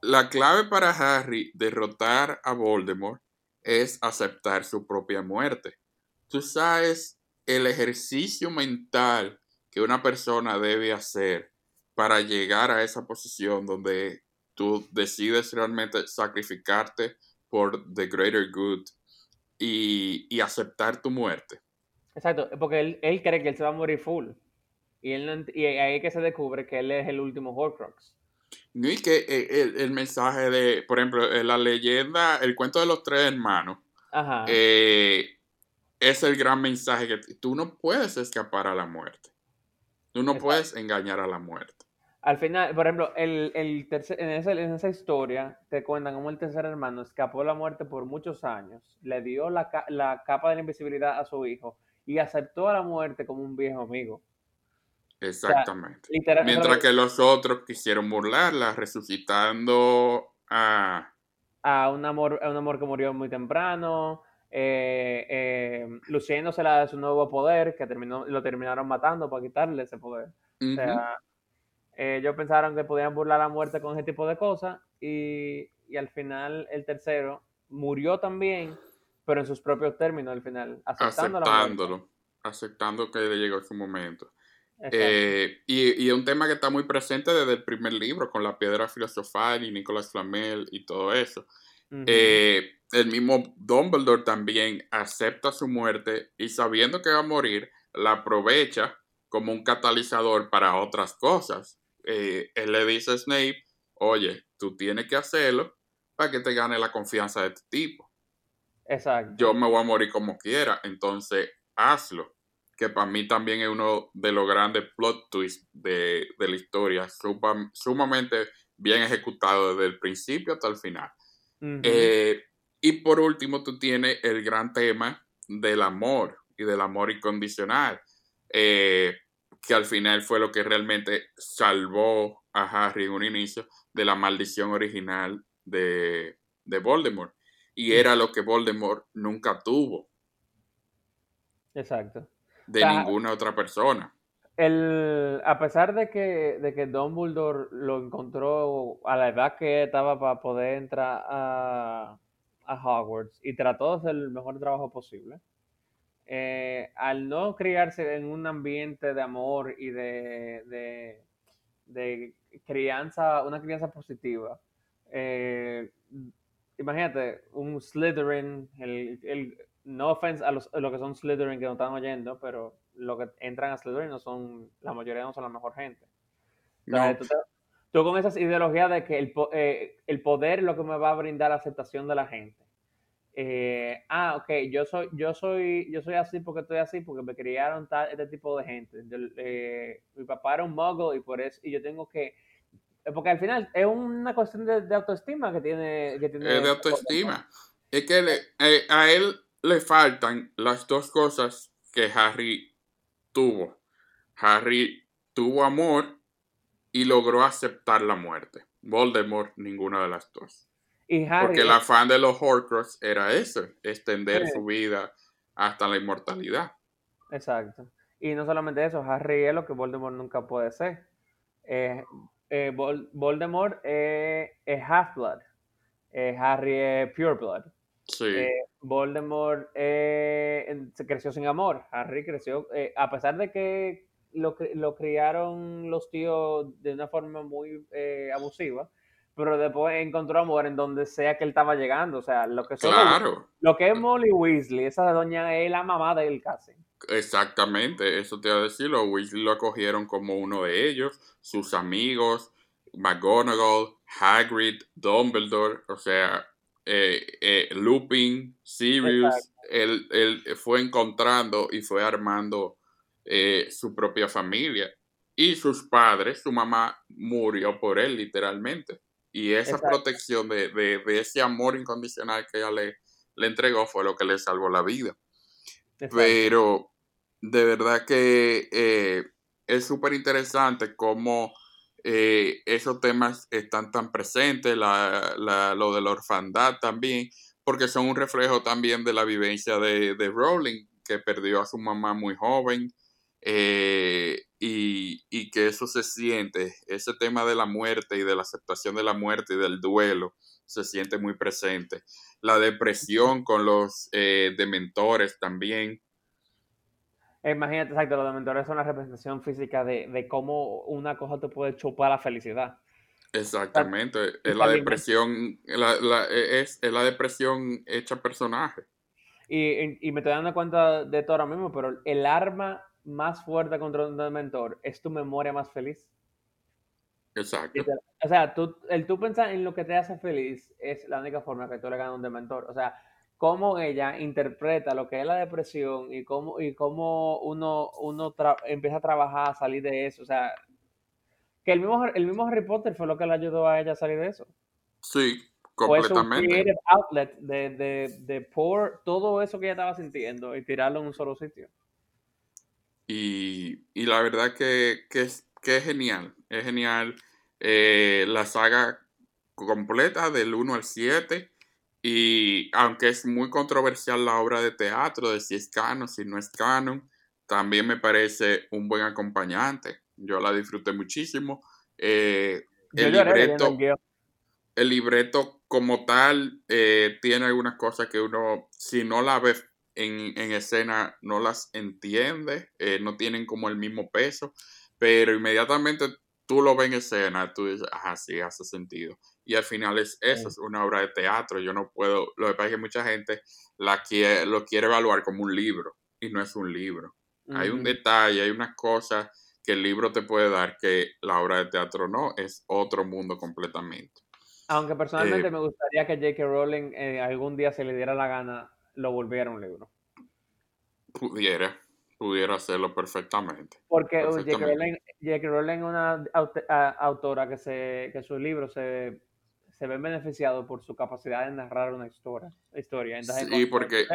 la clave para Harry derrotar a Voldemort es aceptar su propia muerte. Tú sabes el ejercicio mental que una persona debe hacer para llegar a esa posición donde tú decides realmente sacrificarte por the greater good y, aceptar tu muerte. Exacto, porque él, él, cree que él se va a morir full. Y, él, y ahí es que se descubre que él es el último Horcrux. No, y que eh, el, mensaje de, por ejemplo, la leyenda, el cuento de los tres hermanos, eh, es el gran mensaje que tú no puedes escapar a la muerte. Tú no puedes engañar a la muerte. Al final, por ejemplo, el, el tercer, en, esa, en, esa, historia te cuentan cómo el tercer hermano escapó de la muerte por muchos años, le dio la, la capa de la invisibilidad a su hijo y aceptó a la muerte como un viejo amigo. Exactamente. Mientras que los otros quisieron burlarla, resucitando a... A un amor, a un amor que murió muy temprano, eh, eh, luciéndosela de su nuevo poder, que terminó, lo terminaron matando para quitarle ese poder. O sea, ellos pensaron que podían burlar la muerte con ese tipo de cosas y, al final el tercero murió también, pero en sus propios términos al final, aceptándolo, aceptando que le llegó su momento. Eh, y, y, un tema que está muy presente desde el primer libro, con la piedra filosofal y Nicolás Flamel y todo eso. Eh, el mismo Dumbledore también acepta su muerte y sabiendo que va a morir, la aprovecha como un catalizador para otras cosas. Eh, él le dice a Snape, oye, tú tienes que hacerlo para que te gane la confianza de este tipo. Exacto. Yo me voy a morir como quiera, entonces hazlo. Que para mí también es uno de los grandes plot twists de, la historia, sumamente bien ejecutado desde el principio hasta el final. Eh, y por último, tú tienes el gran tema del amor y del amor incondicional, eh, que al final fue lo que realmente salvó a Harry en un inicio de la maldición original de, Voldemort. Y era lo que Voldemort nunca tuvo. Exacto. De ninguna otra persona. El, a pesar de que, de que Dumbledore lo encontró a la edad que estaba para poder entrar a, a Hogwarts y trató de hacer el mejor trabajo posible, eh, al no criarse en un ambiente de amor y de, de, crianza, una crianza positiva, eh, imagínate, un Slytherin, el, el, no offense a los, a los que son Slytherin que no están oyendo, pero lo que entran a Slytherin no son, la mayoría no son la mejor gente. tú, con esas ideologías de que el, eh, el, poder es lo que me va a brindar la aceptación de la gente. Eh, ah, ok, yo soy, yo soy, yo soy así porque estoy así, porque me criaron tal, este tipo de gente. Eh, mi papá era un muggle y por eso, y yo tengo que, porque al final es una cuestión de, autoestima que tiene, que tiene. Es de autoestima. Es que a él le faltan las dos cosas que Harry tuvo. Harry tuvo amor y logró aceptar la muerte. Voldemort, ninguna de las dos. Porque el afán de los Horcrux era eso, extender su vida hasta la inmortalidad. Exacto. Y no solamente eso, Harry es lo que Voldemort nunca puede ser. Eh, eh, Voldemort es Half-Blood. Eh, Harry es Pure Blood. Sí. Voldemort se creció sin amor. Harry creció, a pesar de que lo, lo, criaron los tíos de una forma muy abusiva, pero después encontró amor en donde sea que él estaba llegando. O sea, lo que, claro. lo que es Molly Weasley, esa doña es la mamá de él casi. Exactamente, eso te iba a decir. Los Weasley lo acogieron como uno de ellos, sus amigos, McGonagall, Hagrid, Dumbledore, o sea, eh, eh, Lupin, Sirius. Él, él, fue encontrando y fue armando eh, su propia familia. Y sus padres, su mamá murió por él, literalmente. Y esa protección de, ese amor incondicional que ella le, le entregó fue lo que le salvó la vida. Pero de verdad que eh, es súper interesante cómo eh, esos temas están tan presentes, la, la, lo de la orfandad también, porque son un reflejo también de la vivencia de, de Rowling, que perdió a su mamá muy joven, eh, y, que eso se siente, ese tema de la muerte y de la aceptación de la muerte y del duelo, se siente muy presente. La depresión con los eh, dementores también. Imagínate, exacto, los dementores son la representación física de, cómo una cosa te puede chupar la felicidad. Exactamente, es la depresión, e, es, la depresión hecha personaje. Y, y, me estoy dando cuenta de todo ahora mismo, pero el arma más fuerte contra un dementor es tu memoria más feliz. Exacto. O sea, tú, el tú pensar en lo que te hace feliz es la única forma que tú le ganas a un dementor. O sea, cómo ella interpreta lo que es la depresión y cómo, y cómo uno, uno empieza a trabajar, a salir de eso. O sea, que el mismo, el mismo Harry Potter fue lo que le ayudó a ella a salir de eso. Sí, completamente. Fue un outlet de, de, de por todo eso que ella estaba sintiendo y tirarlo en un solo sitio. Y, la verdad que, es, que es genial, es genial eh, la saga completa del 1 al 7. Y aunque es muy controversial la obra de teatro, de si es canon, si no es canon, también me parece un buen acompañante. Yo la disfruté muchísimo. Eh, el, libreto, el libreto como tal eh, tiene algunas cosas que uno, si no la ve en, escena no las entiende, eh, no tienen como el mismo peso, pero inmediatamente tú lo ves en escena, tú dices, ajá, sí, hace sentido. Y al final es eso, es una obra de teatro, yo no puedo, lo que pasa es que mucha gente la quiere, lo quiere evaluar como un libro, y no es un libro. Hay un detalle, hay unas cosas que el libro te puede dar que la obra de teatro no, es otro mundo completamente. Aunque personalmente eh, me gustaría que J.K. Rowling eh, algún día se le diera la gana lo volviera un libro. Pudiera, pudiera hacerlo perfectamente. Porque J.K. Rowling, es una autora que, se, que sus libros se, se ven beneficiados por su capacidad de narrar una historia. historia. Entonces, sí, porque...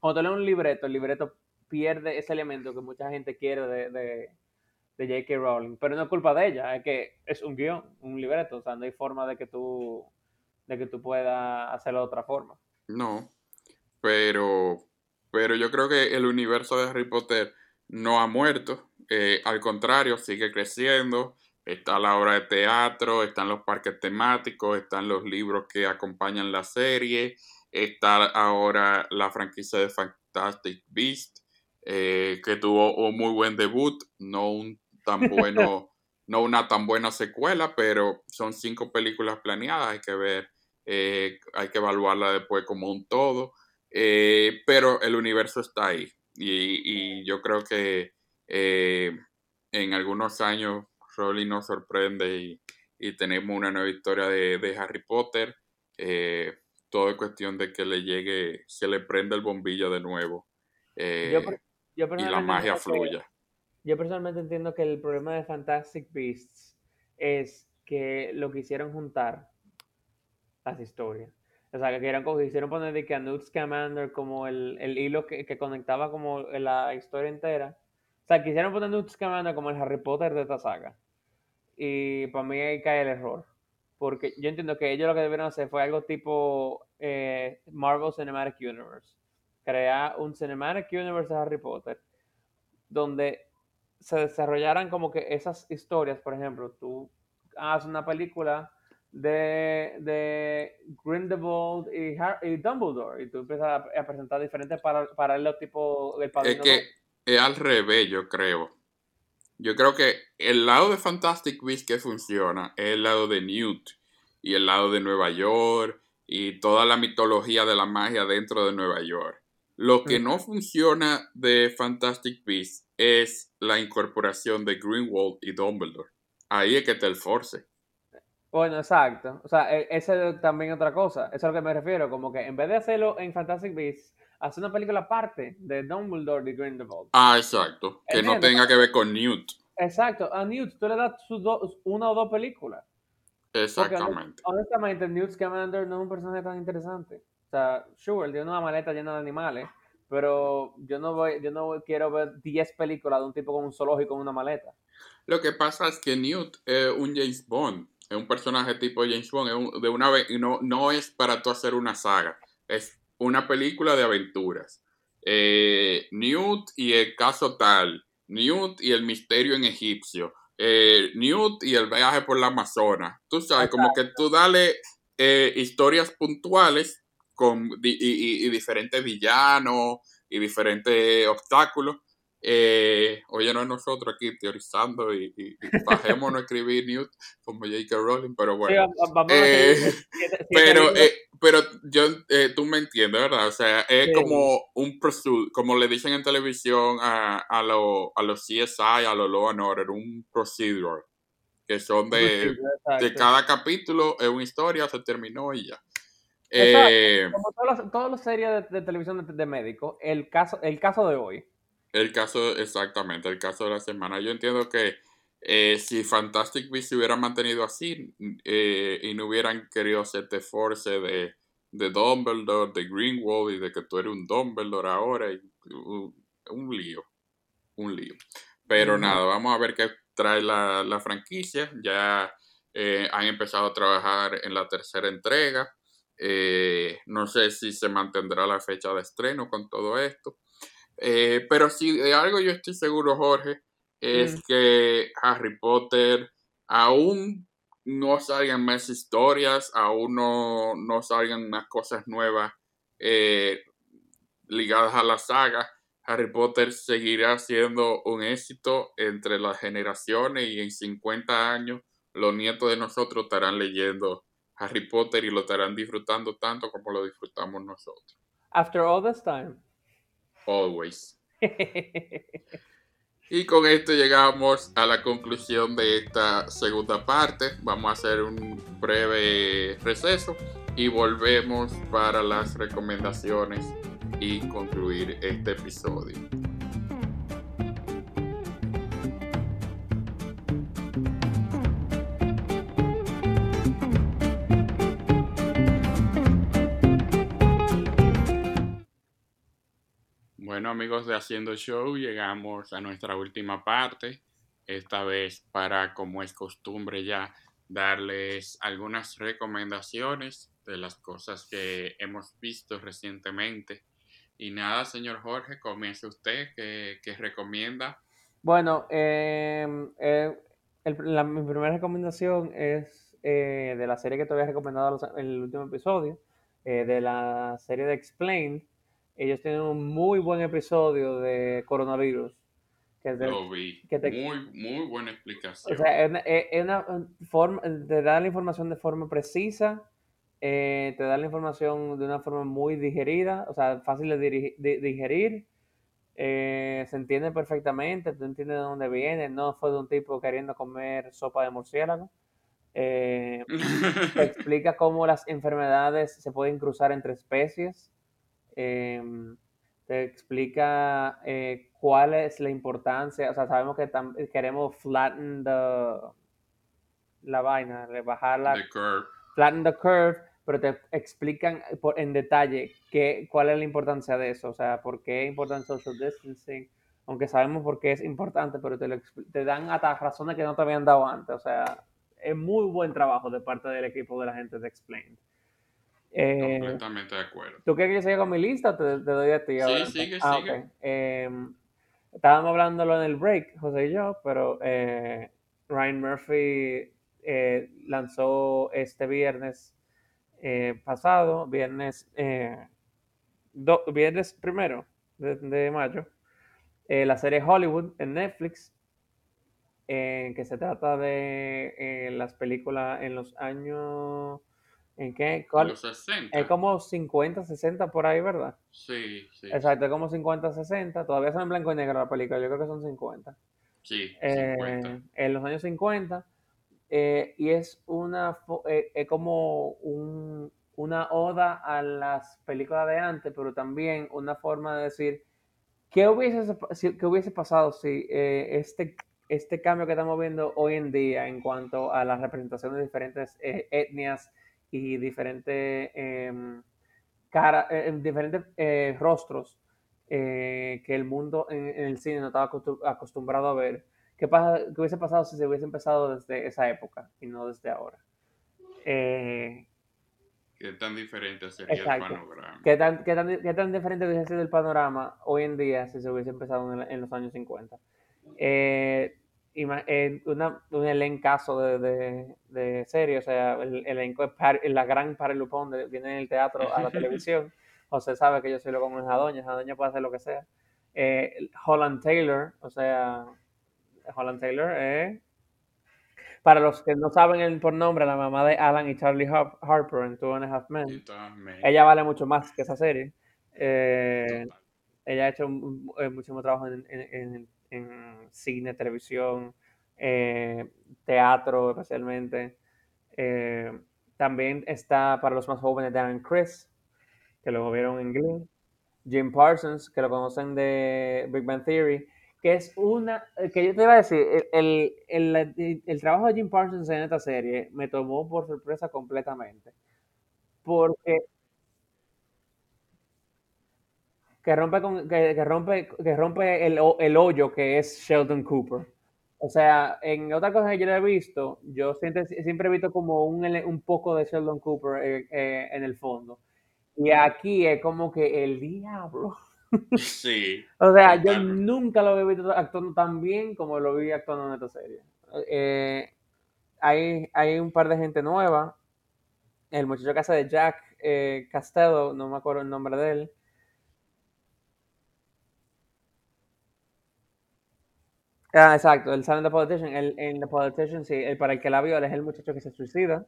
Cuando tú lees un libreto, el libreto pierde ese elemento que mucha gente quiere de, de, de J.K. Rowling, pero no es culpa de ella, es que es un guion, un libreto, o sea, no hay forma de que tú, de que tú puedas hacerlo de otra forma. No, pero, pero yo creo que el universo de Harry Potter no ha muerto, eh, al contrario, sigue creciendo. Está la obra de teatro, están los parques temáticos, están los libros que acompañan la serie, está ahora la franquicia de Fantastic Beast, eh, que tuvo un muy buen debut, no un tan bueno, no una tan buena secuela, pero son cinco películas planeadas, hay que ver, eh, hay que evaluarla después como un todo. Eh, pero el universo está ahí. Y, yo creo que eh, en algunos años Rowling nos sorprende y, tenemos una nueva historia de, Harry Potter. Eh, todo es cuestión de que le llegue, se le prenda el bombillo de nuevo y la magia fluya. yo personalmente entiendo que el problema de Fantastic Beasts es que lo quisieron juntar las historias. O sea, que quisieron, quisieron poner de que a Newt Scamander como el, el hilo que, que, conectaba como la historia entera. O sea, quisieron poner Newt Scamander como el Harry Potter de esta saga. Y para mí ahí cae el error. porque yo entiendo que ellos lo que debieron hacer fue algo tipo eh, Marvel Cinematic Universe. Crear un Cinematic Universe de Harry Potter, donde se desarrollaran como que esas historias, por ejemplo, tú haces una película de, de Grindelwald y, y, Dumbledore, y tú empiezas a, presentar diferentes paralelos tipo el Es que es al revés, yo creo. Yo creo que el lado de Fantastic Beasts que funciona es el lado de Newt y el lado de Nueva York y toda la mitología de la magia dentro de Nueva York. Lo que no funciona de Fantastic Beasts es la incorporación de Greenwald y Dumbledore. Ahí es que te el force. Bueno, exacto. O sea, e, esa es también otra cosa. Eso es a lo que me refiero. Como que en vez de hacerlo en Fantastic Beasts, hace una película aparte de Dumbledore y Grindelwald. Ah, exacto. Que no tenga que ver con Newt. Exacto. A Newt tú le das sus una o dos películas. Exactamente. honestamente, Newt Scamander no es un personaje tan interesante. O sea, sure, tiene una maleta llena de animales, pero yo no voy, yo no quiero ver 10 películas de un tipo con un zoológico en una maleta. Lo que pasa es que Newt es un James Bond, es un personaje tipo James Bond, de una vez, no, no es para tú hacer una saga, es una película de aventuras. Eh, Newt y el caso tal, Newt y el misterio en egipcio, eh, Newt y el viaje por la Amazonas. Tú sabes, como que tú dale eh, historias puntuales con, y, diferentes villanos y diferentes obstáculos. Eh, oye, no es nosotros aquí teorizando y, y, bajémonos a escribir Newt como J.K. Rowling, pero bueno. pero, pero yo, eh, tú me entiendes, ¿verdad? O sea, es como un como le dicen en televisión a, a, a los CSI, a los Law and Order, un procedural, que son de, de cada capítulo, es una historia, se terminó y ya. Eh, como todas las, todas las series de, televisión de, de médicos, el caso, el caso de hoy. El caso, exactamente, el caso de la semana. Yo entiendo que eh, si Fantastic Beasts se hubiera mantenido así eh, y no hubieran querido hacerte force de, de Dumbledore, de Greenwald y de que tú eres un Dumbledore ahora, y, un lío, un lío. Pero nada, vamos a ver qué trae la, franquicia. Ya eh, han empezado a trabajar en la tercera entrega. no sé si se mantendrá la fecha de estreno con todo esto. Pero si de algo yo estoy seguro, Jorge, es mm. que Harry Potter aún no salgan más historias, aún no, no salgan más cosas nuevas eh, ligadas a la saga. Harry Potter seguirá siendo un éxito entre las generaciones y en 50 años los nietos de nosotros estarán leyendo Harry Potter y lo estarán disfrutando tanto como lo disfrutamos nosotros. After all this time. Always. Y con esto llegamos a la conclusión de esta segunda parte. Vamos a hacer un breve receso y volvemos para las recomendaciones y concluir este episodio. Amigos de Haciendo Show, llegamos a nuestra última parte, esta vez para, como es costumbre ya, darles algunas recomendaciones de las cosas que hemos visto recientemente. Y nada, señor Jorge, comience usted, ¿qué, recomienda? Bueno, em, eh, mi primera recomendación es eh, de la serie que te había recomendado en el último episodio, eh, de la serie de Explained ellos tienen un muy buen episodio de coronavirus. Que Lo vi. muy, muy buena explicación. O sea, es una, forma, te da la información de forma precisa, eh, te da la información de una forma muy digerida, o sea, fácil de, digerir. Eh, se entiende perfectamente, tú entiendes de dónde viene, no fue de un tipo queriendo comer sopa de murciélago. Eh, te explica cómo las enfermedades se pueden cruzar entre especies. Em, te explica eh, cuál es la importancia, o sea, sabemos que queremos flatten the, la vaina, rebajar la curve. flatten the curve, pero te explican en detalle qué, cuál es la importancia de eso, o sea, por qué es importante social distancing, aunque sabemos por qué es importante, pero te, te dan hasta razones que no te habían dado antes, o sea, es muy buen trabajo de parte del equipo de la gente de Explained. Eh, Completamente de acuerdo. ¿Tú quieres que yo siga con mi lista o te, doy a ti? Sí, sigue, ah, sigue. Em, estábamos hablándolo en el break, José y yo, pero eh, Ryan Murphy eh, lanzó este viernes pasado, viernes, viernes primero de, mayo, la serie Hollywood en Netflix, que se trata de las películas en los años ¿En qué? Los 60. Es como 50, 60 por ahí, ¿verdad? Sí, sí. Exacto, es como 50, 60. Todavía son en blanco y negro la película, yo creo que son 50. Sí, 50. Eh, en los años 50. Eh, y es una eh, es como un, una oda a las películas de antes, pero también una forma de decir qué hubiese, qué hubiese pasado si este, este cambio que estamos viendo hoy en día en cuanto a la representación de diferentes etnias y diferentes, em, cara, eh, diferentes eh, rostros eh, que el mundo en, el cine no estaba acostumbrado a ver. ¿Qué, pasa, ¿Qué hubiese pasado si se hubiese empezado desde esa época y no desde ahora? ¿Qué tan diferente sería el panorama? ¿Qué tan, qué, tan, ¿Qué tan, diferente hubiese sido el panorama hoy en día si se hubiese empezado en, en los años 50? Eh, eh, una, un elencazo de, de, de, serie, o sea, el, elenco de la gran Pari Lupón viene en el teatro a la televisión. José sabe que yo soy lo como esa doña, esa doña puede hacer lo que sea. Eh, Holland Taylor, o sea, Holland Taylor es, para los que no saben el, por nombre, la mamá de Alan y Charlie Harper en Two and a Half Men. Ella vale mucho más que esa serie. Eh, ella ha hecho muchísimo trabajo en, en en cine, televisión, eh, teatro especialmente. Eh, también está para los más jóvenes Dan Chris, que lo vieron en Glee. Jim Parsons, que lo conocen de Big Bang Theory, que es una, que yo te iba a decir, el, el, el, trabajo de Jim Parsons en esta serie me tomó por sorpresa completamente. Porque que rompe, con, que, rompe, que rompe el, el, hoyo que es Sheldon Cooper. O sea, en otra cosa que yo he visto, yo siempre, siempre he visto como un, un poco de Sheldon Cooper eh, eh, en el fondo. Y aquí es como que el diablo. Sí. o sea, yo nunca lo había visto actuando tan bien como lo vi actuando en esta serie. Eh, hay, hay un par de gente nueva. El muchacho que hace de Jack eh, Castello, no me acuerdo el nombre de él. Ah, exacto, el Silent Politician. El, en The Politician, sí, el, para el que la vio, es el muchacho que se suicida.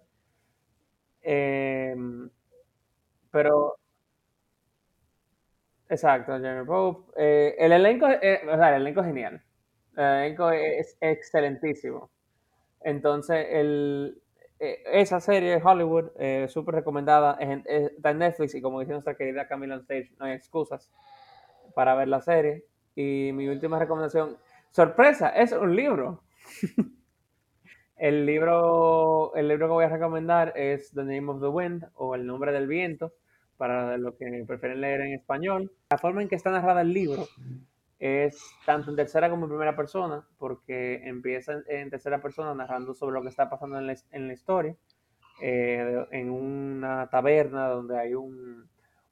Em, pero. Exacto, Jennifer Pope. Eh, el elenco, eh, o sea, el elenco es genial. El elenco es excelentísimo. Entonces, el, eh, esa serie Hollywood, súper recomendada, está en Netflix y como dice nuestra querida Camila on Stage, no hay excusas para ver la serie. Y mi última recomendación, Sorpresa, es un libro. el libro, el libro que voy a recomendar es The Name of the Wind o El nombre del viento, para los que prefieren leer en español. La forma en que está narrada el libro es tanto en tercera como en primera persona, porque empieza en tercera persona narrando sobre lo que está pasando en la, historia, eh, en una taberna donde hay un,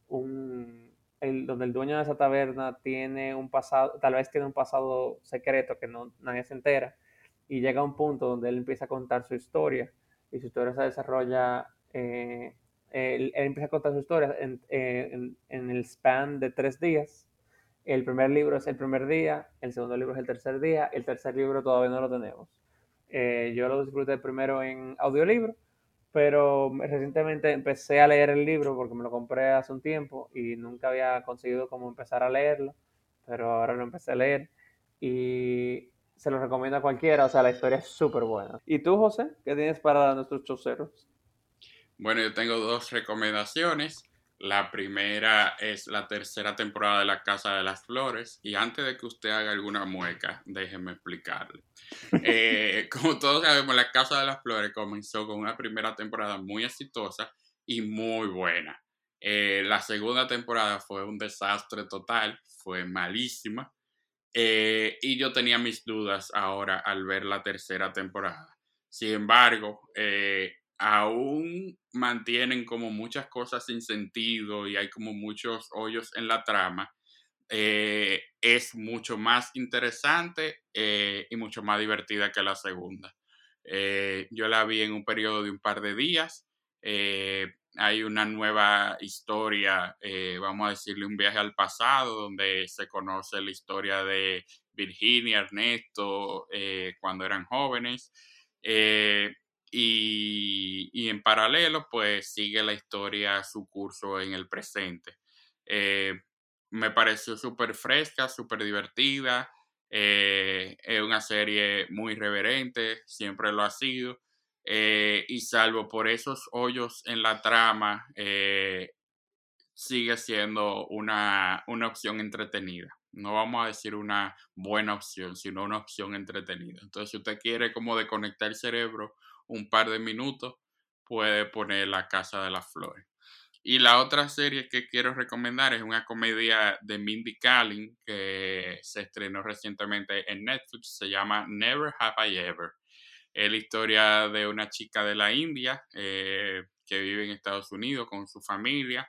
un el, donde el dueño de esa taberna tiene un pasado, tal vez tiene un pasado secreto que no, nadie se entera, y llega a un punto donde él empieza a contar su historia, y su historia se desarrolla, eh, él, empieza a contar su historia en, en, en, el span de tres días. El primer libro es el primer día, el segundo libro es el tercer día, el tercer libro todavía no lo tenemos. Eh, yo lo disfruté primero en audiolibro pero recientemente empecé a leer el libro porque me lo compré hace un tiempo y nunca había conseguido como empezar a leerlo, pero ahora lo empecé a leer y se lo recomiendo a cualquiera, o sea, la historia es súper buena. ¿Y tú, José, qué tienes para nuestros choceros? Bueno, yo tengo dos recomendaciones. La primera es la tercera temporada de La Casa de las Flores. Y antes de que usted haga alguna mueca, déjeme explicarle. Eh, como todos sabemos, La Casa de las Flores comenzó con una primera temporada muy exitosa y muy buena. Eh, la segunda temporada fue un desastre total, fue malísima. Eh, y yo tenía mis dudas ahora al ver la tercera temporada. Sin embargo, aún mantienen como muchas cosas sin sentido y hay como muchos hoyos en la trama. Eh, es mucho más interesante eh, y mucho más divertida que la segunda. yo la vi en un periodo de un par de días. hay una nueva historia, vamos a decirle un viaje al pasado, donde se conoce la historia de Virginia, Ernesto, cuando eran jóvenes. Eh, y, en paralelo, pues sigue la historia, su curso en el presente. Eh, me pareció súper fresca, súper divertida. Eh, es una serie muy reverente, siempre lo ha sido. y salvo por esos hoyos en la trama, sigue siendo una, una opción entretenida no vamos a decir una buena opción, sino una opción entretenida. Entonces, si usted quiere como desconectar el cerebro un par de minutos, puede poner La Casa de las Flores. Y la otra serie que quiero recomendar es una comedia de Mindy Kaling que se estrenó recientemente en Netflix. Se llama Never Have I Ever. Es la historia de una chica de la India eh, que vive en Estados Unidos con su familia.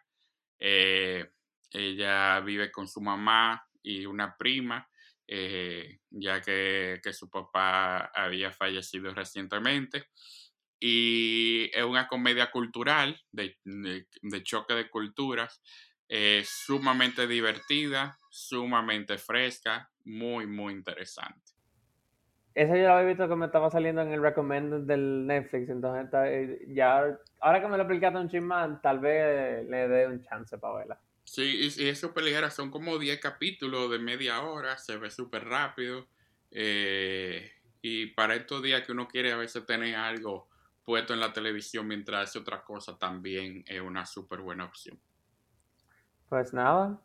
Eh, ella vive con su mamá, y una prima, eh, ya que, su papá había fallecido recientemente. Y es una comedia cultural, de, choque de culturas, eh, sumamente divertida, sumamente fresca, muy, muy interesante. Esa yo la había visto que me estaba saliendo en el recommended del Netflix, entonces eh, ya, ahora que me lo explicaste un chismán, tal vez le dé un chance para verla. Sí, y, eso es son como 10 capítulos de media hora, se ve súper rápido. Eh, y para estos días que uno quiere a veces tener algo puesto en la televisión mientras hace otra cosa, también es una súper buena opción. Pues nada,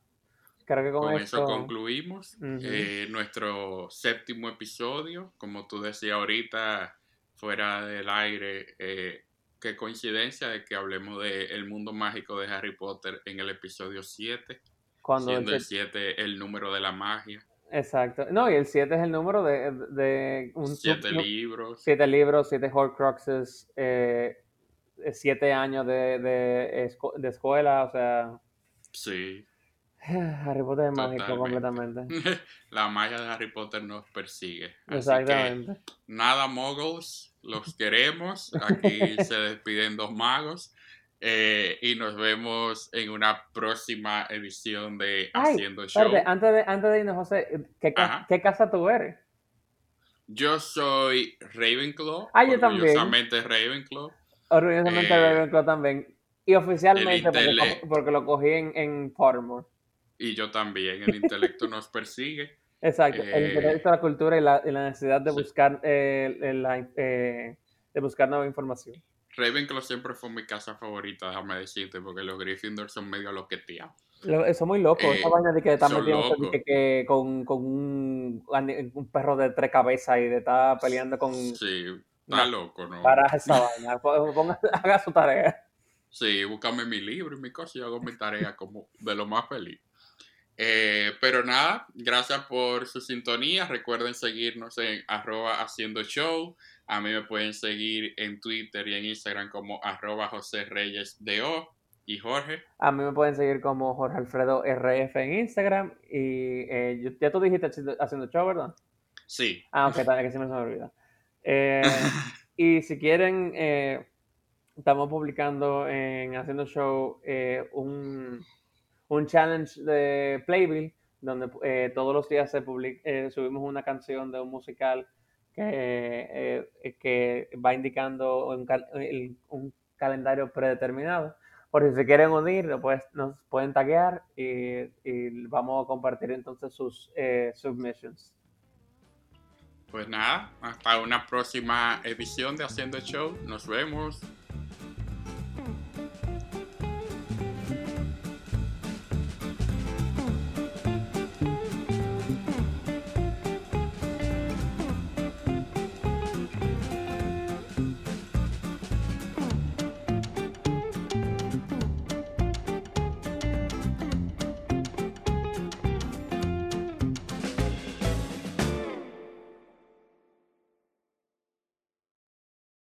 creo que con, eso concluimos eh, nuestro séptimo episodio. Como tú decías ahorita, fuera del aire, eh, qué coincidencia de que hablemos del el mundo mágico de Harry Potter en el episodio 7. Cuando siendo el 7 el número de la magia. Exacto. No, y el 7 es el número de, de un... Siete libros. Siete libros, siete Horcruxes, eh, siete años de, de, de, escuela, o sea... Sí. Harry Potter es mágico completamente. La magia de Harry Potter nos persigue. Exactamente. nada, moguls, los queremos. Aquí se despiden dos magos. Eh, y nos vemos en una próxima edición de Haciendo Show. antes, de, antes de irnos, José, ¿qué, ¿qué, casa tú eres? Yo soy Ravenclaw. Ah, yo también. Orgullosamente Ravenclaw. Orgullosamente eh, Ravenclaw también. Y oficialmente porque, lo cogí en, en Pottermore. Y yo también, el intelecto nos persigue. Exacto, el eh, intelecto, la cultura y la, necesidad de buscar eh, eh, de buscar nueva información. Ravenclaw siempre fue mi casa favorita, déjame decirte, porque los Gryffindor son medio loqueteados. Son muy locos, esa vaina de que están metidos con, con un, un, perro de tres cabezas y de estar peleando con... Sí, está loco, ¿no? Para esa vaina, ponga, haga su tarea. Sí, búscame mi libro y mi cosa y hago mi tarea como de lo más feliz. Eh, pero nada, gracias por su sintonía. Recuerden seguirnos en arroba haciendo show. A mí me pueden seguir en Twitter y en Instagram como arroba José Reyes O. ¿Y Jorge? A mí me pueden seguir como Jorge Alfredo RF en Instagram. Y eh, ya tú dijiste haciendo show, ¿verdad? Sí. Ah, ok, que se me olvida. Eh, y si quieren, estamos publicando en Haciendo Show un un challenge de Playbill, donde eh, todos los días se eh, subimos una canción de un musical que, eh, que va indicando un, calendario predeterminado. Por si se quieren unir, pues, nos pueden taguear y, y vamos a compartir entonces sus submissions. Pues nada, hasta una próxima edición de Haciendo Show. Nos vemos.